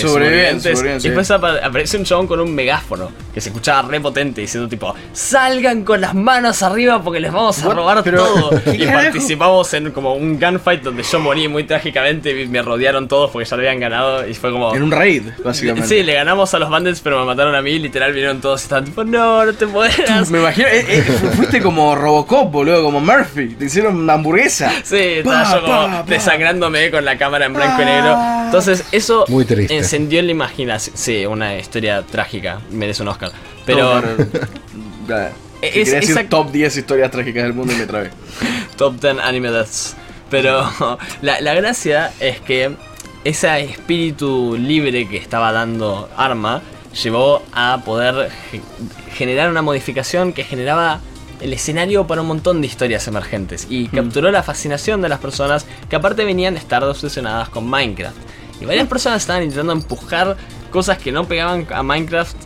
sobrevivientes. y después aparece un chabón con un megáfono que se escuchaba re potente diciendo tipo, salgan con las manos arriba porque les vamos a robar todo. [laughs] y participamos en como un gunfight donde yo morí muy trágicamente y me rodearon todos porque ya lo habían ganado y fue como... En un raid, básicamente. Sí, le ganamos a los bandits pero me mataron a mí, literal vinieron todos y estaban tipo, no, no te podrás. Me imagino, eh, eh, fuiste como Robocop, boludo, como Murphy, te hicieron una hamburguesa. Sí, estaba yo como desangrándome con la cámara en blanco y negro. Entonces eso... Muy triste. Encendió en la imaginación. Sí, una historia trágica. Merece un Oscar. Pero. [laughs] es, decir top 10 historias trágicas del mundo y me trabé. [laughs] top 10 anime deaths. Pero [laughs] la, la gracia es que ese espíritu libre que estaba dando Arma llevó a poder generar una modificación que generaba el escenario para un montón de historias emergentes y mm. capturó la fascinación de las personas que aparte venían de estar obsesionadas con Minecraft. Y varias personas estaban intentando empujar cosas que no pegaban a Minecraft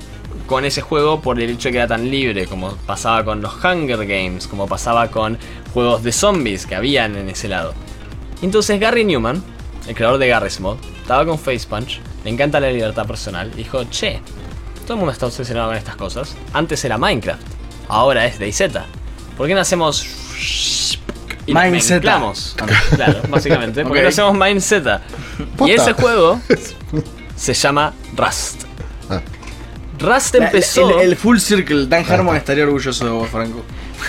con ese juego por el hecho de que era tan libre, como pasaba con los Hunger Games, como pasaba con juegos de zombies que habían en ese lado. Entonces Gary Newman, el creador de Garry's Mod, estaba con Face Punch, le encanta la libertad personal, y dijo, che, todo el mundo está obsesionado con estas cosas. Antes era Minecraft, ahora es DayZ. ¿por qué no hacemos y Mindset. Claro, básicamente. Porque no hacemos Mindset. Y ese juego [laughs] se llama Rust. Ah. Rust empezó. el, full circle, Dan Harmon estaría orgulloso de vos, Franco.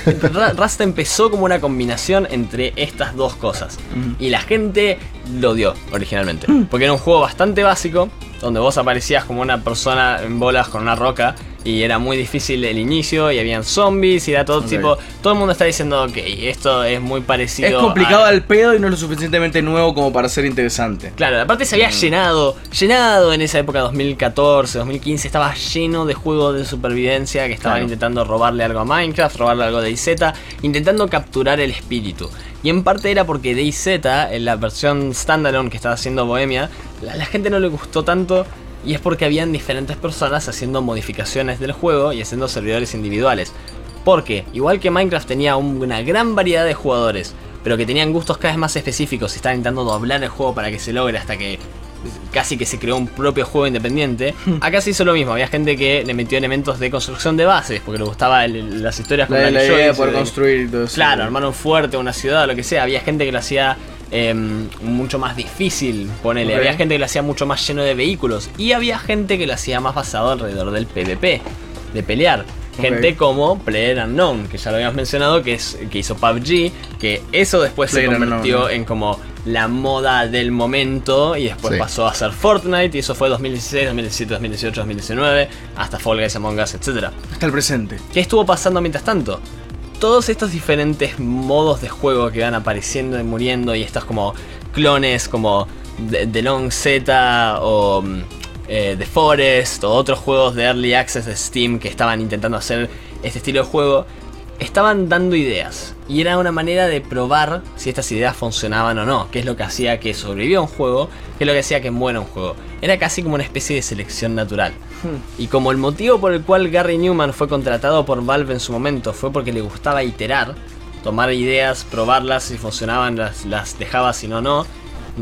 [laughs] Rust empezó como una combinación entre estas dos cosas. Y la gente lo dio originalmente. Mm. Porque era un juego bastante básico, donde vos aparecías como una persona en bolas con una roca y era muy difícil el inicio y habían zombies y era todo tipo. Todo el mundo está diciendo, ok, esto es muy parecido. Es complicado al pedo y no es lo suficientemente nuevo como para ser interesante. Claro, aparte se había mm. llenado, llenado en esa época 2014, 2015, estaba lleno de juegos de supervivencia que estaban intentando robarle algo a Minecraft, robarle algo de IZ, intentando capturar el espíritu. Y en parte era porque DayZ, en la versión standalone que estaba haciendo Bohemia, la gente no le gustó tanto y es porque habían diferentes personas haciendo modificaciones del juego y haciendo servidores individuales. Porque, igual que Minecraft tenía una gran variedad de jugadores, pero que tenían gustos cada vez más específicos y estaban intentando doblar el juego para que se logre hasta que casi que se creó un propio juego independiente. [laughs] Acá se hizo lo mismo, había gente que le metió elementos de construcción de bases, porque le gustaba las historias con la, la idea de poder construir todo Claro, armar un fuerte, una ciudad, lo que sea. Había gente que lo hacía Em, mucho más difícil, ponele. Había gente que lo hacía mucho más lleno de vehículos. Y había gente que lo hacía más basado alrededor del PvP, de pelear. Gente como Player Unknown, que ya lo habíamos mencionado, que, es, que hizo PUBG, que eso después se convirtió en como la moda del momento y después pasó a ser Fortnite y eso fue 2016, 2017, 2018, 2019, hasta Fall Guys, Among Us, etc. Hasta el presente. ¿Qué estuvo pasando mientras tanto? Todos estos diferentes modos de juego que van apareciendo y muriendo y estos como clones como The Long Z o mm, eh, The Forest o otros juegos de Early Access de Steam que estaban intentando hacer este estilo de juego, estaban dando ideas. Y era una manera de probar si estas ideas funcionaban o no. Que es lo que hacía que sobreviviera un juego. Que es lo que hacía que muera un juego. Era casi como una especie de selección natural. Hmm. Y como el motivo por el cual Gary Newman fue contratado por Valve en su momento fue porque le gustaba iterar. Tomar ideas, probarlas, si funcionaban las, las dejaba, si no, no.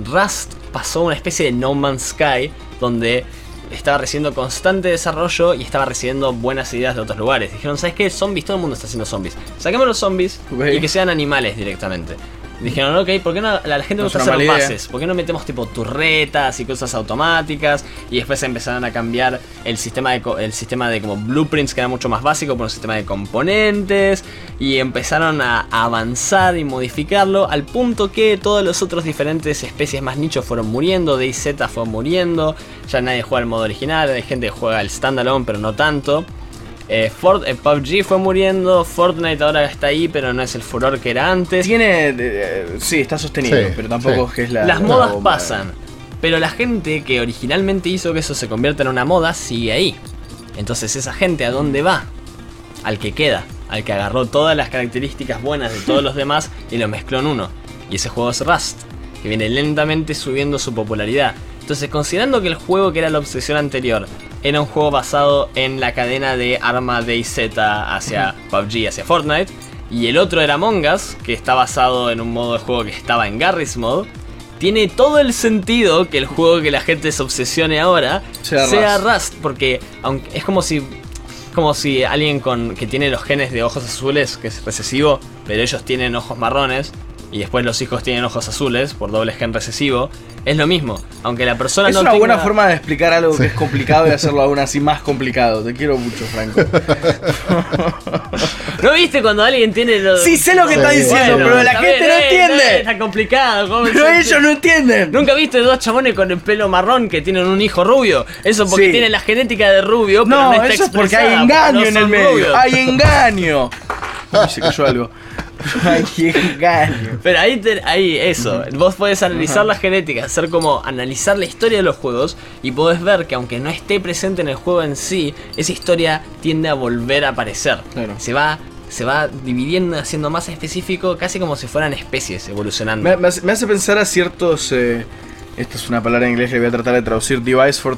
Rust pasó una especie de No Man's Sky. Donde estaba recibiendo constante desarrollo y estaba recibiendo buenas ideas de otros lugares. Dijeron, ¿sabes qué? Zombies, todo el mundo está haciendo zombies. Saquemos los zombies y que sean animales directamente. Dijeron, ok, ¿por qué no, la, gente no gusta hacer bases? ¿Por qué no metemos tipo turretas y cosas automáticas? Y después empezaron a cambiar el sistema de, el sistema de como blueprints que era mucho más básico por un sistema de componentes. Y empezaron a avanzar y modificarlo al punto que todos los otros diferentes especies más nichos fueron muriendo. DayZ fue muriendo. Ya nadie juega el modo original. Hay gente que juega el standalone, pero no tanto. Eh, Ford, eh, PUBG fue muriendo, Fortnite ahora está ahí, pero no es el furor que era antes. Tiene. Eh, sí, está sostenido, pero tampoco es que es la. Las modas pasan, pero la gente que originalmente hizo que eso se convierta en una moda sigue ahí. Entonces, esa gente, ¿a dónde va? Al que queda, al que agarró todas las características buenas de todos los demás y lo mezcló en uno. Y ese juego es Rust, que viene lentamente subiendo su popularidad. Entonces, considerando que el juego que era la obsesión anterior era un juego basado en la cadena de arma DayZ hacia PUBG, hacia Fortnite, y el otro era Among Us, que está basado en un modo de juego que estaba en Garry's Mode, tiene todo el sentido que el juego que la gente se obsesione ahora sea, Rust. porque aunque es como si como si alguien con que tiene los genes de ojos azules, que es recesivo, pero ellos tienen ojos marrones, y después los hijos tienen ojos azules por doble gen recesivo, es lo mismo. Aunque la persona es no. Es una buena forma de explicar algo que es complicado y [laughs] hacerlo aún así más complicado. Te quiero mucho, Franco. [laughs] ¿No viste cuando alguien tiene los... Sí, sé lo que está diciendo, pero la gente no entiende. Está, complicado. pero ellos no entienden. ¿Nunca viste dos chabones con el pelo marrón que tienen un hijo rubio? Eso porque tienen la genética de rubio, pero no, eso es porque hay engaño en el medio. Hay engaño. [laughs] se cayó algo. [laughs] Pero ahí, ahí eso, vos podés analizar la genética, hacer como analizar la historia de los juegos y podés ver que aunque no esté presente en el juego en sí, esa historia tiende a volver a aparecer. Se va se va dividiendo, haciendo más específico, casi como si fueran especies evolucionando. Me, hace pensar a ciertos eh, esta es una palabra en inglés que voy a tratar de traducir, device for,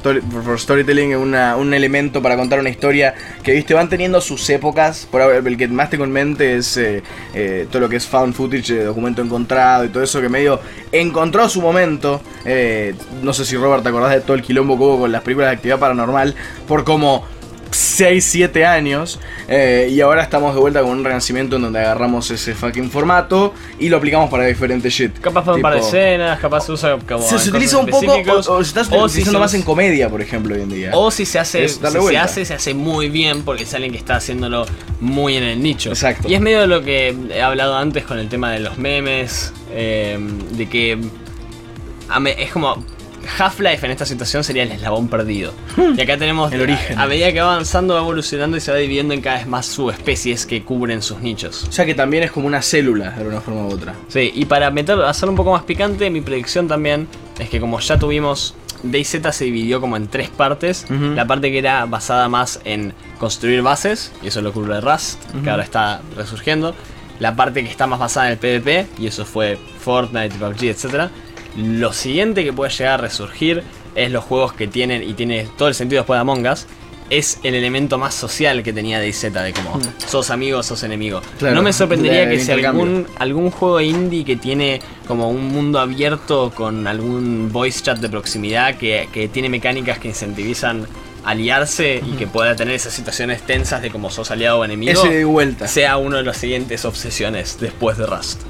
storytelling, una, un elemento para contar una historia que, viste, van teniendo sus épocas, por el que más tengo en mente es eh, eh, todo lo que es found footage, eh, documento encontrado y todo eso que medio encontró su momento, no sé si Robert te acordás de todo el quilombo que hubo con las películas de actividad paranormal, por como 6, 7 años. Eh, y ahora estamos de vuelta con un renacimiento en donde agarramos ese fucking formato y lo aplicamos para diferentes shit. Capaz para un par de escenas, capaz se usa como. Se, se utiliza un poco, o, se está utilizando más en comedia, por ejemplo, hoy en día. O si se hace, si se hace, se hace muy bien porque es alguien que está haciéndolo muy en el nicho. Exacto. Y es medio de lo que he hablado antes con el tema de los memes, eh, de que es como Half-Life en esta situación sería el eslabón perdido. Hmm. Y acá tenemos el origen. A, medida que va avanzando, va evolucionando y se va dividiendo en cada vez más subespecies que cubren sus nichos. O sea que también es como una célula de una forma u otra. Sí, y para meter, hacerlo un poco más picante, mi predicción también es que como ya tuvimos DayZ se dividió como en tres partes. La parte que era basada más en construir bases, y eso lo cubre Rust, que ahora está resurgiendo. La parte que está más basada en el PvP, y eso fue Fortnite, PUBG, etc. Lo siguiente que puede llegar a resurgir es los juegos que tienen, y tiene todo el sentido después de Among Us, es el elemento más social que tenía DayZ, de como mm. sos amigo, sos enemigo. no me sorprendería que si algún, algún juego indie que tiene como un mundo abierto con algún voice chat de proximidad que, que tiene mecánicas que incentivizan aliarse y que pueda tener esas situaciones tensas de como sos aliado o enemigo, de vuelta. sea uno de las siguientes obsesiones después de Rust.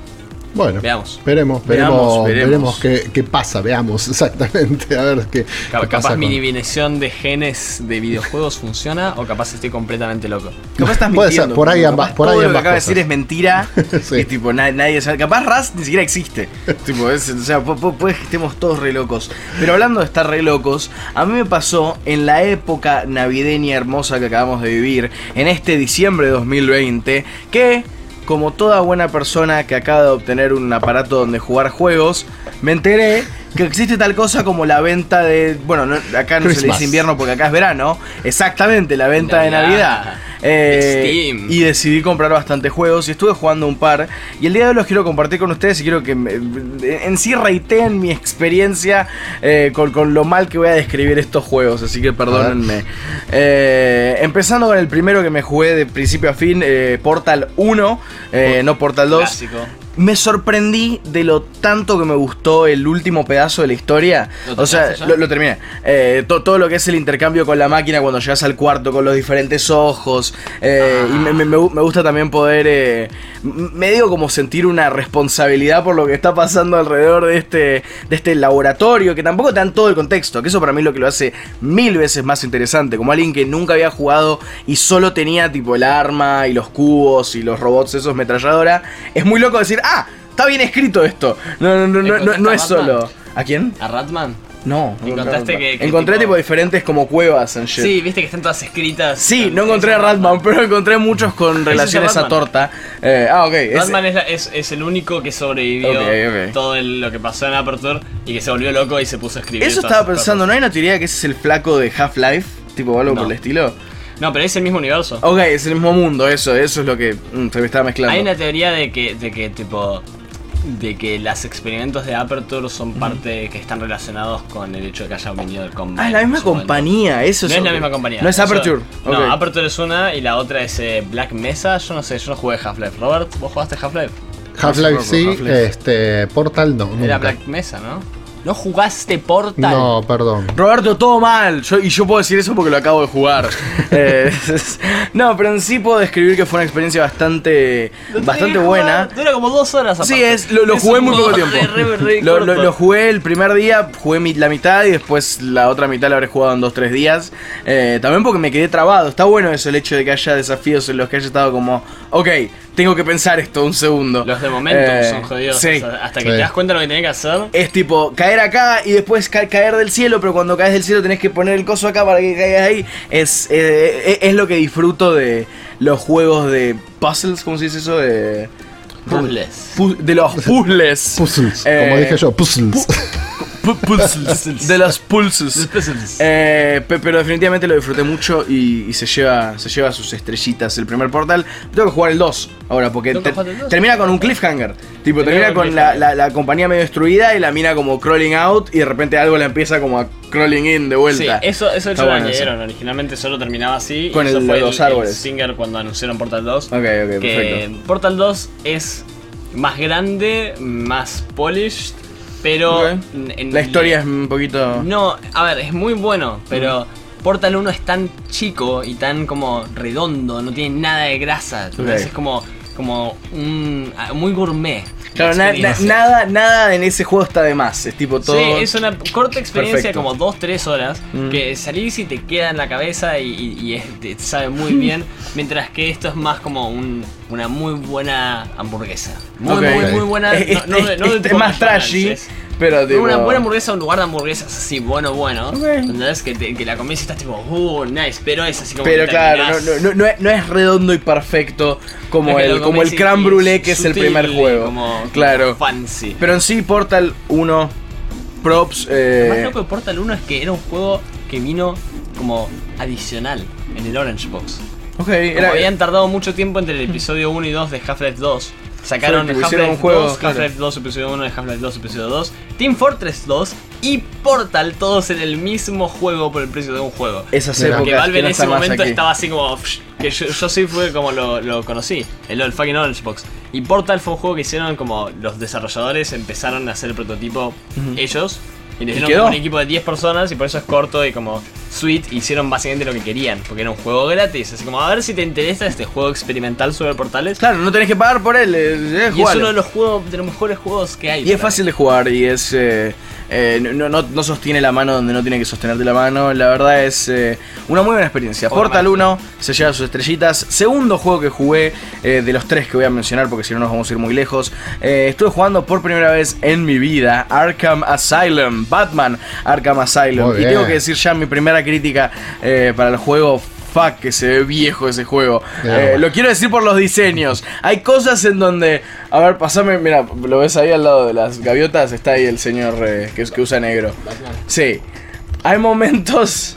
Bueno, veamos. Veremos, veremos, veremos, qué, pasa, veamos [laughs] exactamente. A ver qué. capaz mi divinación de genes de videojuegos funciona o capaz estoy completamente loco. Capaz estás mintiendo. por ahí ambas, por ahí lo que acaba de decir es mentira. [laughs] Y tipo, nadie sabe. Capaz Rust ni siquiera existe. [laughs] tipo, o sea, puede que estemos todos re locos. Pero hablando de estar re locos, a mí me pasó en la época navideña hermosa que acabamos de vivir, en este diciembre de 2020, que como toda buena persona que acaba de obtener un aparato donde jugar juegos, me enteré que existe tal cosa como la venta de. Bueno, acá no se le dice invierno porque acá es verano. Exactamente, la venta de Navidad. Eh, y decidí comprar bastantes juegos y estuve jugando un par. Y el día de hoy los quiero compartir con ustedes y quiero que en sí reiteen mi experiencia eh, con, lo mal que voy a describir estos juegos. Así que perdónenme. Eh, empezando con el primero que me jugué de principio a fin: Portal 1, no Portal 2. Clásico me sorprendí de lo tanto que me gustó el último pedazo de la historia. o sea, lo, terminé. Eh, todo lo que es el intercambio con la máquina cuando llegas al cuarto con los diferentes ojos. Eh, y me, me, gusta también poder, eh, me digo como sentir una responsabilidad por lo que está pasando alrededor de este, de este laboratorio, que tampoco te dan todo el contexto, que eso para mí es lo que lo hace mil veces más interesante. Como alguien que nunca había jugado y solo tenía tipo el arma y los cubos y los robots esos metralladora. Es muy loco decir, ah, está bien escrito esto. No, no, no, no, no, es solo. ¿A quién? ¿A Ratman? No, encontraste que, encontré tipo... diferentes como cuevas en shit. Sí, viste que están todas escritas. Sí, no encontré a Ratman, [laughs] pero encontré muchos con relaciones a torta. Eh, ah, ok. Ratman es, es, el único que sobrevivió todo lo que pasó en Aperture y que se volvió loco y se puso a escribir. Eso estaba pensando, ¿no hay una teoría que ese es el flaco de Half-Life? Tipo algo por el estilo. No, pero es el mismo universo. Ok, es el mismo mundo, eso, eso es lo que mm, se me estaba mezclando. Hay una teoría de que, de que tipo de que los experimentos de Aperture son parte que están relacionados con el hecho de que haya venido el combat. Ah, es la misma compañía, eso No es, la misma compañía. No es Aperture. No, Aperture es una y la otra es eh, Black Mesa. Yo no sé, yo no jugué Half-Life. Robert, ¿vos jugaste Half-Life? Half-Life sí, este, Portal no. Era Black Mesa, ¿no? ¿No jugaste Portal? No, perdón. Roberto, todo mal. y yo puedo decir eso porque lo acabo de jugar. [laughs] Eh, [laughs] no, pero en sí puedo describir que fue una experiencia bastante, bastante buena. Dura como dos horas Sí, es, lo, jugué muy poco tiempo. lo, jugué el primer día, jugué la mitad y después la otra mitad la habré jugado en dos, tres días. Eh, también porque me quedé trabado. Está bueno eso, el hecho de que haya desafíos en los que haya estado como, ok, tengo que pensar esto un segundo. Los de momento eh, son jodidos. hasta que te das cuenta de lo que tenés que hacer. Es tipo caer acá y después caer del cielo, pero cuando caes del cielo tenés que poner el coso acá para que caigas ahí. Es, eh, eh, es lo que disfruto de los juegos de puzzles, ¿cómo se dice eso? De. Puzzles. de los puzzles. Puzzles. como dije yo, puzzles [laughs] de los pulsos. [laughs] Eh, pero definitivamente lo disfruté mucho y, se, lleva, se lleva sus estrellitas el primer portal. Tengo que jugar el 2 ahora, porque termina con un cliffhanger. Tipo, termina con la, compañía medio destruida y la mina como crawling out y de repente algo la empieza como a crawling in de vuelta. Sí, eso, eso lo añadieron. Originalmente solo terminaba así. Con el, fue los árboles. Singer cuando anunciaron Portal 2. Ok, ok, que Portal 2 es más grande, más polished pero. la historia es un poquito. No, a ver, es muy bueno, pero Portal 1 es tan chico y tan como redondo, no tiene nada de grasa. Es como, como un, muy gourmet. Claro, nada, nada en ese juego está de más. Es tipo todo. Sí, es una corta experiencia, como 2-3 horas, mm. que salís y te queda en la cabeza y, te sabe muy bien. mientras que esto es más como una muy buena hamburguesa. Muy, muy, muy buena. Es, más trashy. Pero Una buena hamburguesa, un lugar de hamburguesas así, bueno, bueno. ¿Entendés? Que, que la comes y estás tipo, uh, nice. Pero es así como. Pero claro, no, no, no, es, no, es, redondo y perfecto como el, como el creme brûlée que es el primer juego. Como, claro. fancy. Pero en sí, Portal 1, props. Eh... Lo más loco de Portal 1 es que era un juego que vino como adicional en el Orange Box. Ok, era... habían tardado mucho tiempo entre el episodio 1 y 2 de Half-Life 2 Sacaron Half-Life 2, Half-Life 2 episodio 1 y Half-Life 2 episodio 2, Team Fortress 2 y Portal, todos en el mismo juego por el precio de un juego. Esas épocas que Valve en ese momento estaba así como. Que yo, sí fue como lo, conocí, el, el, fucking Orange Box. Y Portal fue un juego que hicieron como los desarrolladores empezaron a hacer el prototipo ellos y le hicieron un equipo de 10 personas y por eso es corto y como sweet. Hicieron básicamente lo que querían, porque era un juego gratis. Así como, a ver si te interesa este juego experimental sobre portales. Claro, no tenés que pagar por él. y es uno de los juegos, de los mejores juegos que hay. Y es fácil de jugar y es. Eh, eh, no, no, sostiene la mano donde no tiene que sostenerte la mano. La verdad es eh, una muy buena experiencia. Portal 1 se lleva sus estrellitas. Segundo juego que jugué de los tres que voy a mencionar, porque si no nos vamos a ir muy lejos. estuve jugando por primera vez en mi vida Arkham Asylum, Batman Arkham Asylum. Y tengo que decir ya mi primera crítica eh, para el juego fuck que se ve viejo ese juego. Eh, lo quiero decir por los diseños. Hay cosas en donde. A ver, pasame, mira, lo ves ahí al lado de las gaviotas, está ahí el señor eh, que, que usa negro. Sí. Hay momentos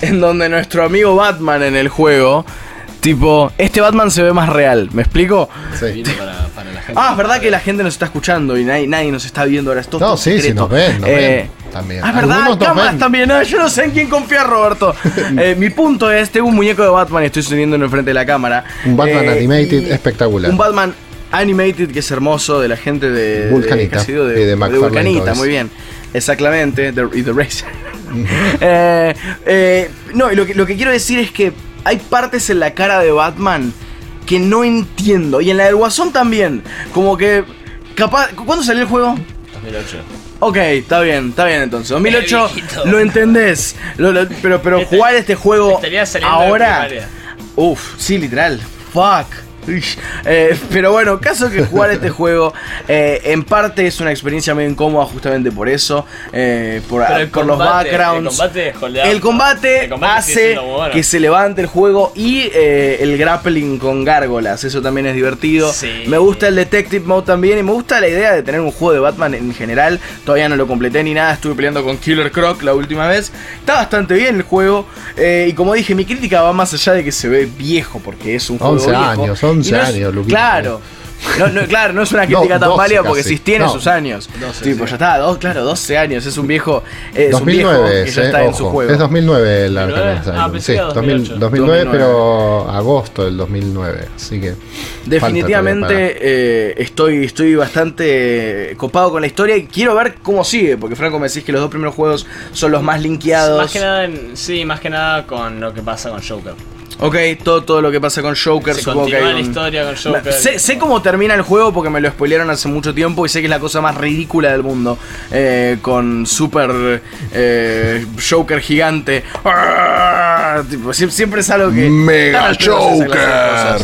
en donde nuestro amigo Batman en el juego. Tipo, este Batman se ve más real, ¿me explico? Sí. Ah, es verdad que la gente nos está escuchando y nadie, nadie nos está viendo ahora. Esto no, sí, sí, nos ven, nos ven también. Ah, verdad, cámaras también. yo no sé en quién confiar, Roberto. [laughs] Eh, mi punto es, tengo un muñeco de Batman y estoy sosteniendo en frente de la cámara. Un Batman eh, animated espectacular. Un Batman animated que es hermoso de la gente de Vulcanita. De, de, de, Vulcanita, muy bien. Exactamente, y The Racer. [laughs] Eh, no, lo que, lo que quiero decir es que hay partes en la cara de Batman que no entiendo. Y en la del Guasón también. Como que. Capaz. ¿Cuándo salió el juego? 2008. Ok, está bien, está bien entonces. 2008 lo entendés. pero pero este jugar este juego ahora. Uf, sí, literal. Fuck. Eh, pero bueno, caso que jugar este [laughs] juego eh, en parte es una experiencia muy incómoda justamente por eso, eh, por, los backgrounds. El combate, hace que se levante el juego y el grappling con gárgolas, eso también es divertido. Me gusta el Detective Mode también y me gusta la idea de tener un juego de Batman en general. Todavía no lo completé ni nada, estuve peleando con Killer Croc la última vez. Está bastante bien el juego y como dije, mi crítica va más allá de que se ve viejo porque es un juego 11 años, 11 años, Claro. No, no, claro, no es una [laughs] crítica tan válida porque si tiene sus años. tipo, ya está, dos, claro, 12 años. Es un viejo. Es 2009, un viejo que ya está en su juego. Es 2009 la ah, Sí, 2009, pero agosto del 2009. Así que. Definitivamente eh, estoy, estoy bastante copado con la historia y quiero ver cómo sigue. Porque, Franco, me decís que los dos primeros juegos son los más linkeados. Más que nada, sí, más que nada con lo que pasa con Joker. Ok, todo, todo lo que pasa con Joker. Se supongo que hay la historia con Joker. Sé, cómo termina el juego porque me lo spoilearon hace mucho tiempo y sé que es la cosa más ridícula del mundo. Eh, con super eh, Joker gigante. Tipo, siempre es algo que. Mega Joker.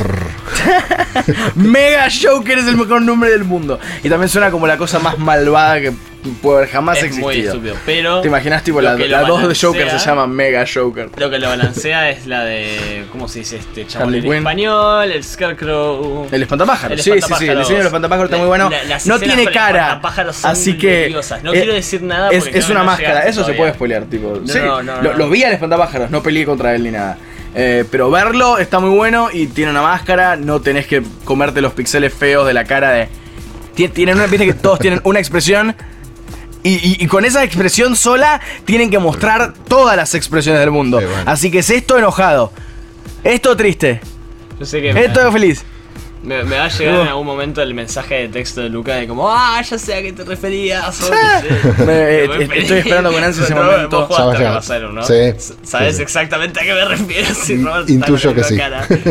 [laughs] Mega Joker es el mejor nombre del mundo. Y también suena como la cosa más malvada que puede haber jamás es existido. Muy estúpido, pero. ¿Te imaginas, tipo, la, la dos de Joker se llama Mega Joker? Lo que lo balancea es la de. ¿Cómo se dice este chaval? El español, el Scarecrow. El espantapájaro. sí, sí, sí. El diseño del espantapájaro está muy bueno. no tiene cara. Así que. No quiero decir nada. Es, es una máscara. Eso se puede spoilear, tipo. sí, lo, vi al espantapájaros, no peleé contra él ni nada. Eh, pero verlo está muy bueno y tiene una máscara, no tenés que comerte los pixeles feos de la cara de... Tienen una, viste que todos tienen una expresión y, con esa expresión sola tienen que mostrar todas las expresiones del mundo. Así que es esto enojado, esto triste, esto feliz. Me, va a llegar en algún momento el mensaje de texto de Luca de como, ah, ya sé a qué te referías. [laughs] Eh, estoy esperando con ansia ese momento. Sabes exactamente a qué me refiero. Si Intuyo que sí.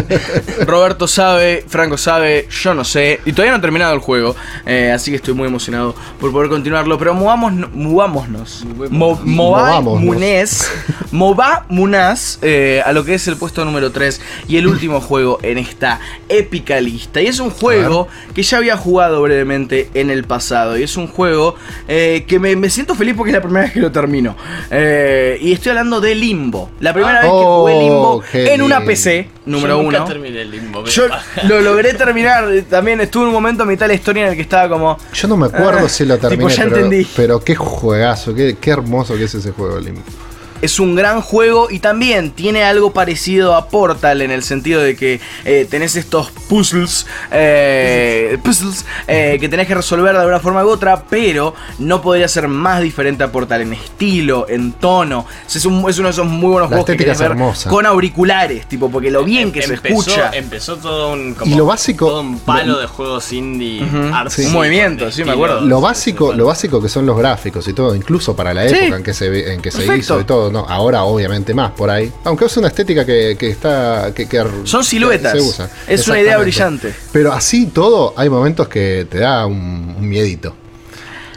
[laughs] Roberto sabe, Franco sabe, yo no sé. Y todavía no he terminado el juego. Eh, así que estoy muy emocionado por poder continuarlo. Pero movámonos. movámonos. Mová Munez. Mová Munaz eh, a lo que es el puesto número 3 y el último juego en esta épica lista. Y es un juego que ya había jugado brevemente en el pasado. Y es un juego eh, que me, siento feliz porque es la primera vez que lo termino. Eh, y estoy hablando de Limbo. La primera vez que jugué Limbo oh, en una PC, número Yo uno. terminé Limbo. Yo lo logré terminar. También estuve en un momento a mitad de la historia en el que estaba como. Yo no me acuerdo ah, si lo terminé. pero, pero, qué juegazo, qué, qué hermoso que es ese juego Limbo. Es un gran juego y también tiene algo parecido a Portal en el sentido de que eh, tenés estos puzzles, eh, puzzles eh, que tenés que resolver de alguna forma u otra, pero no podría ser más diferente a Portal en estilo, en tono. Es, uno de esos muy buenos juegos que querés ver con auriculares, tipo, porque lo bien que se escucha. Empezó todo un, y lo básico, todo un palo de juegos indie, un movimiento, sí, me acuerdo. Lo básico, lo básico que son los gráficos y todo, incluso para la época en que se, en que se hizo y todo Ahora obviamente más por ahí. Aunque es una estética que, está... Que, Son siluetas. Es una idea brillante. Pero así todo, hay momentos que te da un, miedito.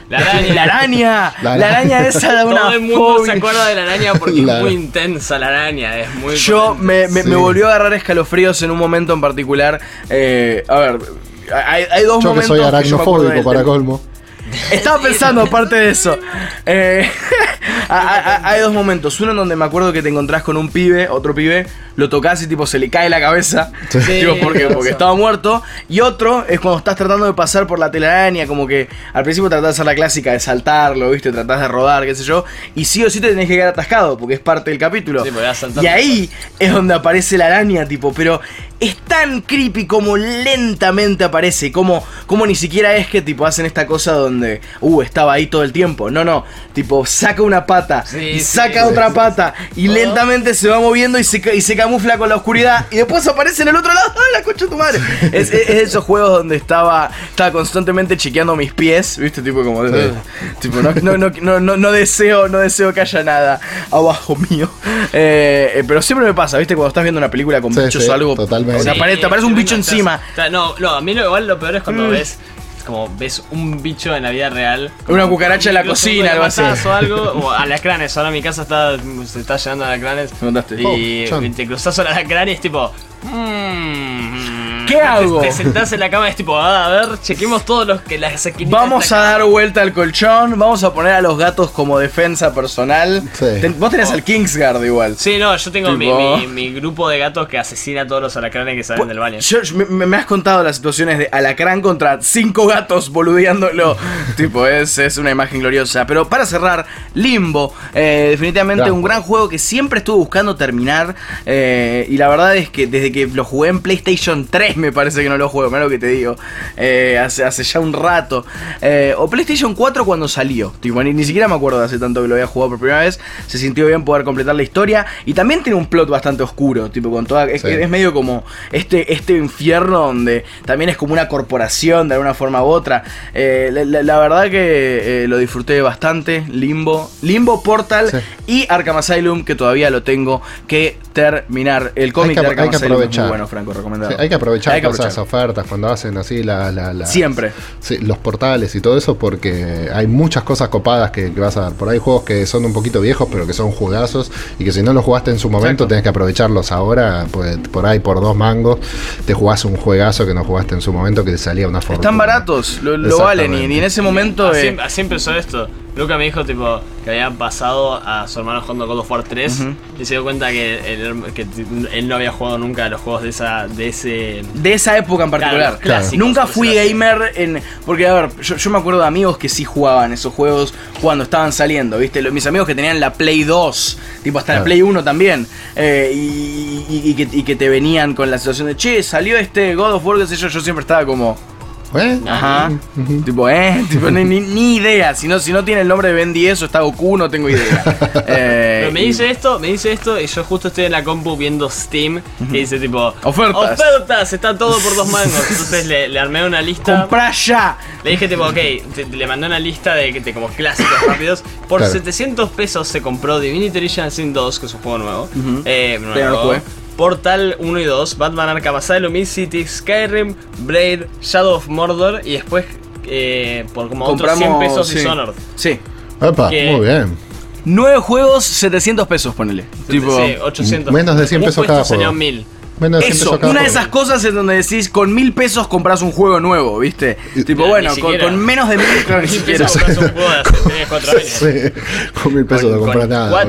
La araña. la araña. La araña, esa de una Todo el mundo se acuerda de la araña porque es muy intensa la araña. Es muy Yo me, me, volvió a agarrar escalofríos en un momento en particular. Eh, a ver, hay, hay dos momentos. Yo que soy aracnofóbico para colmo. Estaba pensando aparte de eso. Eh, [laughs] hay dos momentos. Uno en donde me acuerdo que te encontrás con un pibe, otro pibe, lo tocas y tipo se le cae la cabeza. [laughs] porque, porque estaba muerto. Y otro es cuando estás tratando de pasar por la telaraña, como que al principio tratás de hacer la clásica de saltarlo, ¿viste? Tratás de rodar, qué sé yo. Y sí o sí te tenés que quedar atascado, porque es parte del capítulo. y ahí es donde aparece la araña, tipo, pero es tan creepy como lentamente aparece, como, como ni siquiera es que tipo hacen esta cosa donde, uh, estaba ahí todo el tiempo. No, no, tipo saca una pata y saca otra pata y lentamente se va moviendo y se, y se camufla con la oscuridad y después aparece en el otro lado. [laughs] ¡Ah, la concha de tu madre! Es, esos juegos donde estaba, estaba constantemente chequeando mis pies, ¿viste? Tipo como. Tipo, no, no, no, no, deseo, no deseo que haya nada abajo mío. Eh, eh, pero siempre me pasa, ¿viste? Cuando estás viendo una película con bichos o algo. Totalmente. te aparece un bicho encima. No, no, a mí igual lo peor es cuando mm. ves como ves un bicho en la vida real. Una cucaracha en la cocina, algo así. O algo, o alacranes. Ahora mi casa está, se está llenando de alacranes. Y oh, te cruzas al alacrán y es tipo. Mmm, ¿Qué hago? Te, sentás en la cama y es tipo, ah, a ver, chequemos todos los que las Vamos a dar vuelta al colchón, vamos a poner a los gatos como defensa personal. vos tenés al Kingsguard igual. Sí, no, yo tengo mi, grupo de gatos que asesina a todos los alacranes que salen del baño. me, has contado las situaciones de alacrán contra cinco gatos boludeándolo. [laughs] tipo, es, es una imagen gloriosa. Pero para cerrar, Limbo, eh, definitivamente un gran juego que siempre estuve buscando terminar. Eh, y la verdad es que desde que lo jugué en PlayStation 3 [laughs] me parece que no lo juego, mira lo que te digo. Eh, hace, hace ya un rato. Eh, o PlayStation 4 cuando salió. Tipo, ni, siquiera me acuerdo de hace tanto que lo había jugado por primera vez. Se sintió bien poder completar la historia. Y también tiene un plot bastante oscuro. Tipo, con toda. Es, medio como este, este infierno donde también es como una corporación de alguna forma u otra. Eh, la, verdad que lo disfruté bastante. Limbo. Limbo Portal y Arkham Asylum, que todavía lo tengo que terminar. El cómic de Arkham Asylum es muy bueno, Franco, recomendado. hay que aprovechar hay que esas ofertas cuando hacen así la, Siempre. los portales y todo eso porque hay muchas cosas copadas que, vas a ver. Por ahí juegos que son un poquito viejos pero que son jugazos y que si no los jugaste en su momento tenés que aprovecharlos ahora. Pues por ahí por dos mangos te jugás un juegazo que no jugaste en su momento que te salía una forma. Están baratos, lo, valen y, en ese momento... Así, eh, así empezó esto. Luca me dijo tipo que había pasado a su hermano jugando God of War 3 y se dio cuenta que él, no había jugado nunca los juegos de esa de ese de esa época en particular. nunca fui gamer en porque a ver, yo, me acuerdo de amigos que sí jugaban esos juegos cuando estaban saliendo, ¿viste? mis amigos que tenían la Play 2, tipo hasta la Play 1 también, eh, y, que, y, que, te venían con la situación de, "Che, salió este God of War", qué sé yo, yo siempre estaba como ¿Eh? Ajá. Tipo, ¿eh? Tipo, ni, idea. Si no, si no tiene el nombre de Ben 10 o está Goku, no tengo idea. [laughs] eh, me dice esto, me dice esto y yo justo estoy en la compu viendo Steam y dice tipo... Ofertas. Ofertas, está todo por dos mangos. Entonces le, armé una lista... ¡Comprá ya! Le dije tipo, ok, le mandé una lista de, como clásicos rápidos. Por 700 pesos se compró Divinity Original Sin 2, que es un juego nuevo. eh, nuevo. Portal 1 y 2, Batman Arkham Asylum, City, Skyrim, Braid, Shadow of Mordor y después eh, por como otros 100 pesos sí. Dishonored. Sí. Epa, muy bien. 9 juegos, 700 pesos, ponele. Tipo, sí, 800. Menos de 100 pesos cada juego. 1000. Eso, una de esas cosas es donde decís, con mil pesos compras un juego nuevo, ¿viste? tipo, bueno, con, menos de mil, [laughs] claro, ni siquiera. compras un juego de cuatro años. [laughs] Sí, con mil pesos no compras nada.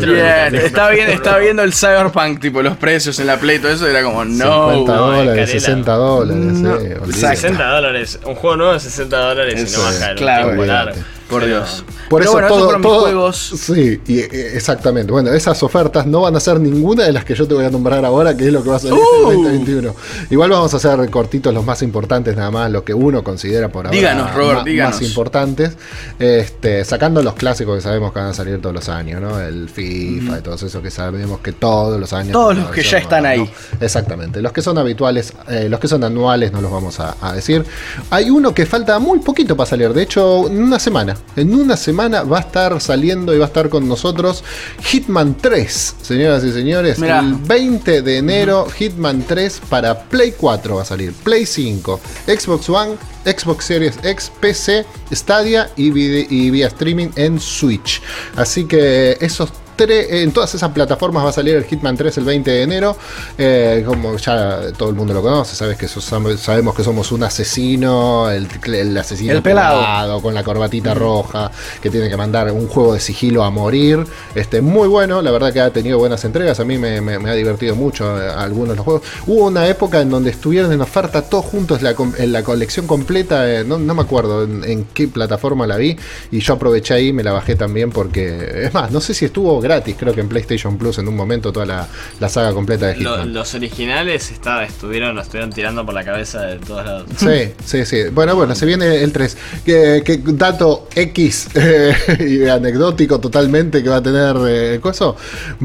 estaba, bien, estaba viendo el Cyberpunk, tipo, los precios en la Play y todo eso, era como, no. 50 dólares, 60 dólares, 60 dólares, un juego nuevo de 60 dólares y no baja el claro, por Dios. Por eso todo, juegos. Sí, y, eh, exactamente. Bueno, esas ofertas no van a ser ninguna de las que yo te voy a nombrar ahora, que es lo que va a salir en el 2021. Uh. Igual vamos a hacer cortitos los más importantes, nada más, lo que uno considera por ahora díganos, Robert, más, más importantes. Este, sacando los clásicos que sabemos que van a salir todos los años, ¿no? El FIFA y todo eso que sabemos que todos los años. Todos los que ya están ahí. Exactamente. Los que son habituales, eh, los que son anuales no los vamos a, a decir. Hay uno que falta muy poquito para salir, de hecho, una semana. En una semana va a estar saliendo y va a estar con nosotros Hitman 3, señoras y señores. El 20 de enero, Hitman 3 para Play 4 va a salir, Play 5, Xbox One, Xbox Series X, PC, Stadia y, y vía streaming en Switch. Así que esos en todas esas plataformas va a salir el Hitman 3 el 20 de enero. Eh, como ya todo el mundo lo conoce, sabes que sabemos que somos un asesino, el, asesino el pelado. con la corbatita roja, que tiene que mandar un juego de sigilo a morir. Este, muy bueno, la verdad que ha tenido buenas entregas. A mí me, ha divertido mucho eh, algunos de los juegos. Hubo una época en donde estuvieron en oferta todos juntos en la colección completa. Eh, no, me acuerdo en, en, qué plataforma la vi. Y yo aproveché ahí, me la bajé también porque. Es más, no sé si estuvo gratis, creo que en PlayStation Plus en un momento toda la, saga completa de Hitman. los originales está, estuvieron, estuvieron tirando por la cabeza de todos lados. [laughs] Sí, sí, sí. Bueno, bueno, se viene el 3. Que, dato X [laughs] eh, y anecdótico totalmente que va a tener eh, Coso,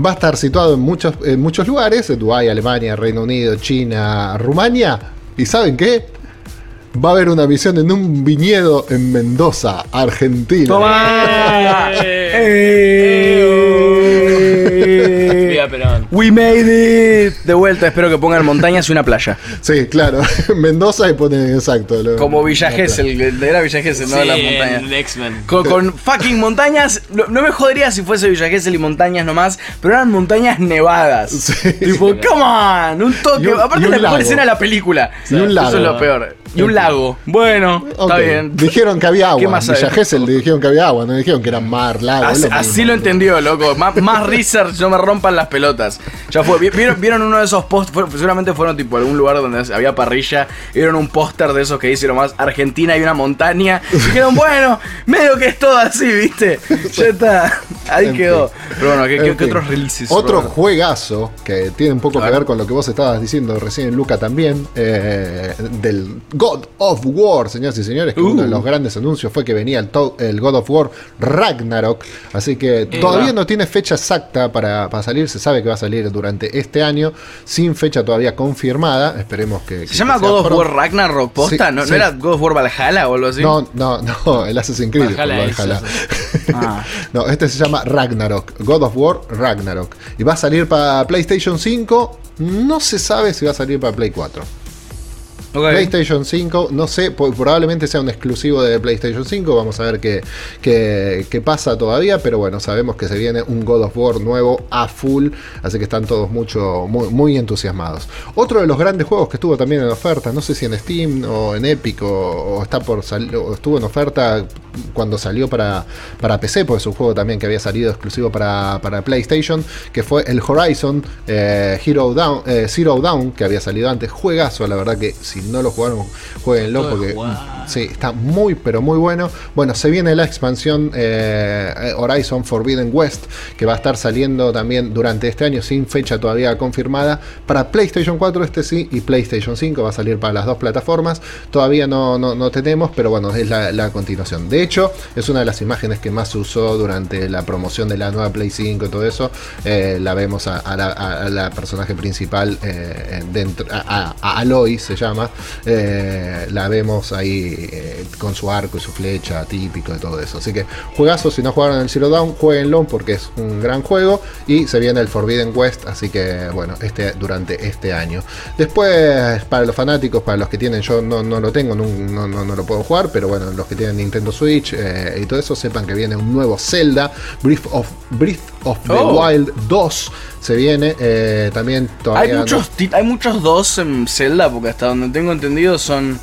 va a estar situado en muchos, en muchos lugares, Dubái, Alemania, Reino Unido, China, Rumania. ¿Y saben qué? va a haber una misión en un viñedo en Mendoza, Argentina. ¡Toma! [laughs] Sí. We made it. De vuelta, espero que pongan montañas y una playa. Sí, claro. [laughs] Mendoza y ponen exacto. Como Villa Gesell, era Villa Gesell, no las montañas. Con, fucking montañas. No, me jodería si fuese Villa Gesell y montañas nomás, pero eran montañas nevadas. Sí. Tipo, come on, un toque. Aparte, la mejor escena de la película. Y un lago. Eso es lo peor. Y un lago. Bueno, está bien. Dijeron que había agua. ¿Qué más Villa Gesell dijeron que había agua, no dijeron que era mar, lago. Así, lo, entendió, loco. Más, más research, no me rompan las pelotas. Ya fue. ¿Vieron, uno de esos posts? Seguramente fueron tipo algún lugar donde había parrilla. Vieron un póster de esos que dice nomás Argentina y una montaña. Y dijeron, bueno, medio que es todo así, ¿viste? Ya está. Ahí quedó. Pero bueno, ¿qué, otros releases? Otro juegazo que tiene un poco que ver con lo que vos estabas diciendo recién, Luca, también. Eh, del God of War, señoras y señores. Que uno de uh. los grandes anuncios fue que venía el, el God of War Ragnarok. Así que todavía no tiene fecha exacta para, para salir. Se sabe que va a salir durante este año, sin fecha todavía confirmada. Esperemos que. ¿Se llama God of War Ragnarok posta? ¿No, era God of War Valhalla o algo así? No, no, no, [laughs] el Assassin's Creed. Valhalla. [laughs] Ah. no, este se llama Ragnarok. God of War Ragnarok. Y va a salir para PlayStation 5. No se sabe si va a salir para Play 4. PlayStation 5, no sé, probablemente sea un exclusivo de PlayStation 5, vamos a ver qué, qué, pasa todavía, pero bueno, sabemos que se viene un God of War nuevo a full, así que están todos mucho, muy, entusiasmados. Otro de los grandes juegos que estuvo también en oferta, no sé si en Steam o en Epic o, está por o estuvo en oferta cuando salió para, para PC, porque es un juego también que había salido exclusivo para, PlayStation, que fue el Horizon eh, eh, Zero Down, que había salido antes, juegazo, la verdad que si no lo jugaron, jueguenlo porque Sí, está muy, pero muy bueno. Bueno, se viene la expansión eh, Horizon Forbidden West, que va a estar saliendo también durante este año, sin fecha todavía confirmada, para PlayStation 4, este sí, y PlayStation 5. Va a salir para las dos plataformas. Todavía no, no, tenemos, pero bueno, es la, continuación. De hecho, es una de las imágenes que más se usó durante la promoción de la nueva Play 5 y todo eso. Eh, la vemos a, la, personaje principal eh, dentro, a, Aloy se llama. La vemos ahí eh, con su arco y su flecha típico de todo eso. Así que juegazo, si no jugaron el Zero Dawn, jueguenlo porque es un gran juego y se viene el Forbidden West, así que bueno, este durante este año. Después, para los fanáticos, para los que tienen, yo no, lo tengo, no, no, lo puedo jugar, pero bueno, los que tienen Nintendo Switch eh, y todo eso, sepan que viene un nuevo Zelda, Breath of, Breath of the oh. Wild 2 se viene. Eh, también todavía. Hay muchos, hay muchos dos en Zelda, porque hasta donde tengo entendido son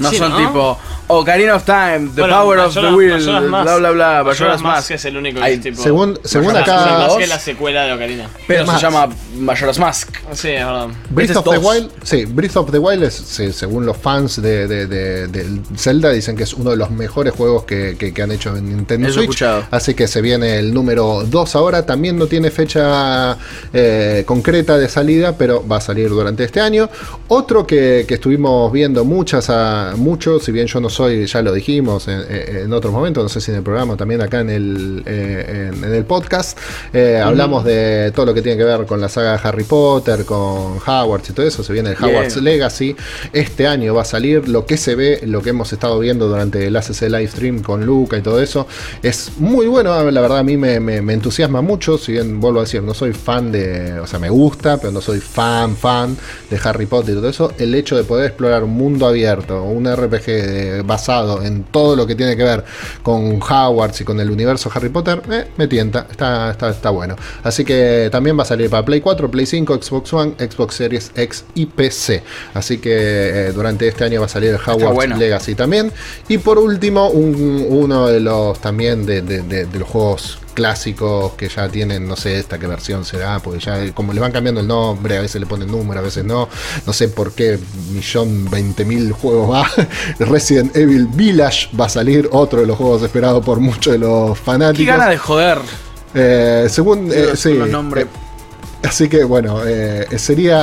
no son tipo Ocarina of Time, The Power of the Wheel, bla bla bla, Majora's Mask. es el único que es tipo. Según, según acá. es la secuela de Ocarina. Pero se llama Majora's Mask. Sí, es verdad. Breath of the Wild, sí, Breath of the Wild es, según los fans de, de, de, Zelda, dicen que es uno de los mejores juegos que, que, han hecho en Nintendo Switch. Así que se viene el número 2 ahora. También no tiene fecha eh, concreta de salida, pero va a salir durante este año. Otro que, que estuvimos viendo muchas, a, mucho, si bien yo no soy ya lo dijimos en, otro momento, no sé si en el programa, también acá en el, eh, en, el podcast, eh, hablamos de todo lo que tiene que ver con la saga de Harry Potter, con Hogwarts y todo eso, se viene el Hogwarts Legacy, este año va a salir lo que se ve, lo que hemos estado viendo durante el ACC Live Stream con Luca y todo eso, es muy bueno, la verdad a mí me, entusiasma mucho, si bien vuelvo a decir, no soy fan de, o sea, me gusta, pero no soy fan, fan de Harry Potter y todo eso, el hecho de poder explorar un mundo abierto, un RPG de basado en todo lo que tiene que ver con Hogwarts y con el universo Harry Potter, eh, me tienta, está, está, bueno. Así que también va a salir para Play 4, Play 5, Xbox One, Xbox Series X y PC. Así que eh, durante este año va a salir el Hogwarts Legacy también. Y por último, uno de los también de los juegos clásicos que ya tienen, no sé esta qué versión será, porque ya como le van cambiando el nombre, a veces le ponen número, a veces no, no sé por qué, millón veinte mil juegos va. [laughs] Resident Evil Village va a salir, otro de los juegos esperados por muchos de los fanáticos. Qué gana de joder. Eh, según, eh, sí, los nombres. Eh, así que bueno, sería.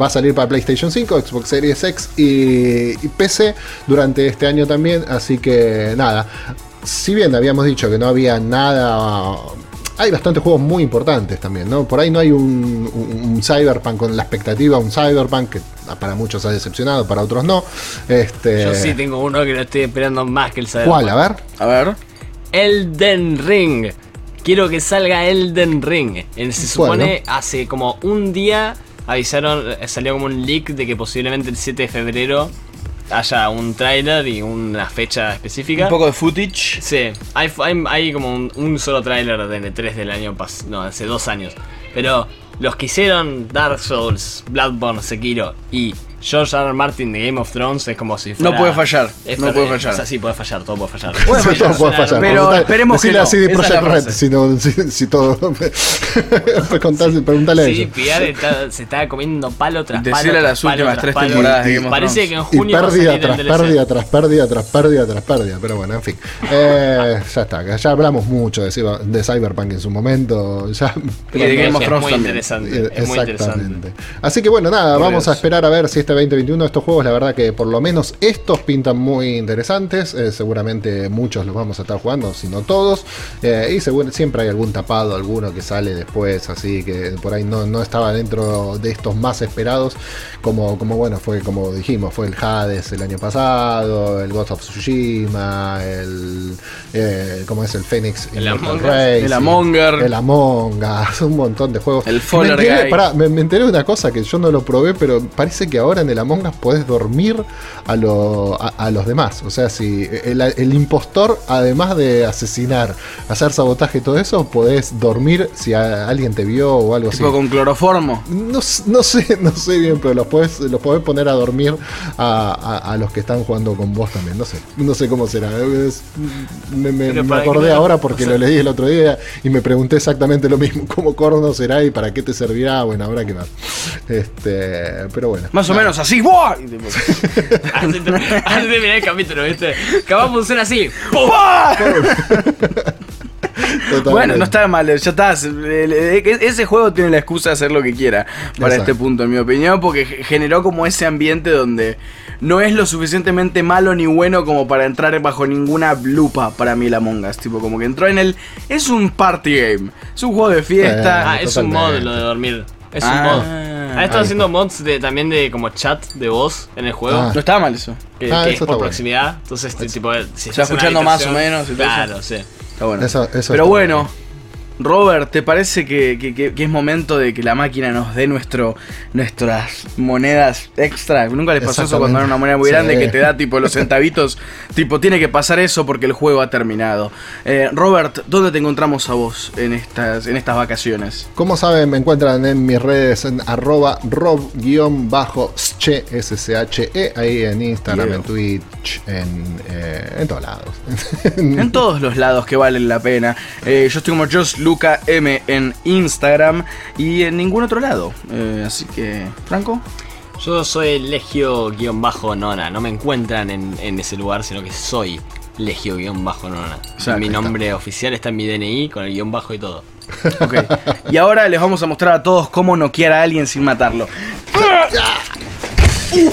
Va a salir para PlayStation 5, Xbox Series X y, PC durante este año también. Así que nada si bien habíamos dicho que no había nada hay bastantes juegos muy importantes también, ¿no? Por ahí no hay un, Cyberpunk con la expectativa, un Cyberpunk que para muchos ha decepcionado, para otros no. Este... Yo sí tengo uno que lo estoy esperando más que el Cyberpunk. ¿Cuál? A ver. A ver. Elden Ring. Quiero que salga Elden Ring. Se supone hace como un día avisaron, salió como un leak de que posiblemente el 7 de febrero haya un trailer y una fecha específica. Un poco de footage. Sí, hay, hay, como un, solo trailer de N3 del año pasado, no, hace dos años. Pero los que hicieron Dark Souls, Bloodborne, Sekiro y George R. Martin de Game of Thrones es como si fuera. No puede fallar. No puede fallar. O sea, sí, puede fallar, todo puede fallar. Puede fallar, todo puede fallar. Pero esperemos que. No. así de Project Red, si, no, si, todo. [laughs] Preguntale a Sí, Piar se está comiendo palo tras palo. Decirle las últimas tres temporadas de Game of Parece que en junio. Y pérdida tras pérdida, tras pérdida, tras pérdida, tras pérdida. Pero bueno, en fin. Eh, ya está. Ya hablamos mucho de, de Cyberpunk en su momento. Ya, y de Game of Thrones. Es muy interesante. Es muy interesante. Así que bueno, nada, vamos a esperar a ver si este 2021 estos juegos, la verdad que por lo menos estos pintan muy interesantes. Eh, seguramente muchos los vamos a estar jugando, si no todos. Eh, y seguro, siempre hay algún tapado, alguno que sale después, así que por ahí no, no estaba dentro de estos más esperados. Como, como bueno, fue como dijimos, fue el Hades el año pasado, el Ghost of Tsushima, el. Eh, ¿Cómo es el Phoenix? El Among Us. El Among Us. El Among Us, un montón de juegos. El Faller me me enteré de una cosa que yo no lo probé, pero parece que ahora en el Among Us podés dormir a, a, los demás. O sea, si el, impostor, además de asesinar, hacer sabotaje y todo eso, podés dormir si alguien te vio o algo ¿Tipo con cloroformo? No, no, sé, no sé bien, pero los podés, los podés poner a dormir a, los que están jugando con vos también. No sé, no sé cómo será. me, acordé ahora porque lo leí el otro día y me pregunté exactamente lo mismo. [laughs] ¿Cómo corno será y para qué te servirá? Bueno, habrá que ver. Este, pero bueno. Más o menos menos así. ¡Buah! así, [laughs] termina el capítulo, ¿viste? Capaz funciona así. Bueno, no está mal, ya está. Ese juego tiene la excusa de hacer lo que quiera para este punto, en mi opinión, porque generó como ese ambiente donde no es lo suficientemente malo ni bueno como para entrar bajo ninguna lupa para mí la Mongas. Tipo, como que entró en el. Es un party game, es un juego de fiesta. ah, es un mod lo de dormir. Es un ah. mod. Ah, estado haciendo mods de, también de como chat de voz en el juego. No estaba mal eso. Que, es por proximidad. Entonces, tipo, si está escuchando más o menos. Claro, sí. Está bueno. Pero bueno, Robert, ¿te parece que, es momento de que la máquina nos dé nuestro, nuestras monedas extra? Nunca les pasó eso cuando era una moneda muy grande que te da tipo los [laughs] centavitos. tipo, tiene que pasar eso porque el juego ha terminado. Eh, Robert, ¿dónde te encontramos a vos en estas, en estas vacaciones? Como saben, me encuentran en mis redes en arroba rob-sche, S-C-H-E, ahí en Instagram, en Twitch, en, eh, en todos lados. [laughs] en todos los lados que valen la pena. Eh, yo estoy como Just Luca M en Instagram y en ningún otro lado. Eh, así que, Franco. Yo soy Legio-Nona. No me encuentran en, ese lugar, sino que soy Legio-Nona. mi nombre oficial está en mi DNI con el guion bajo y todo. Ok. y ahora les vamos a mostrar a todos cómo noquear a alguien sin matarlo. [laughs] ¡Uh!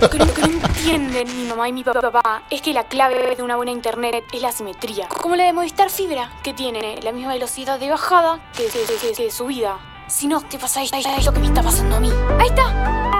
Lo que, no entienden mi mamá y mi papá es que la clave de una buena internet es la simetría. Como la de Movistar Fibra, que tiene la misma velocidad de bajada que, de subida. Si no te pasa esto, es lo que me está pasando a mí. ¡Ahí está!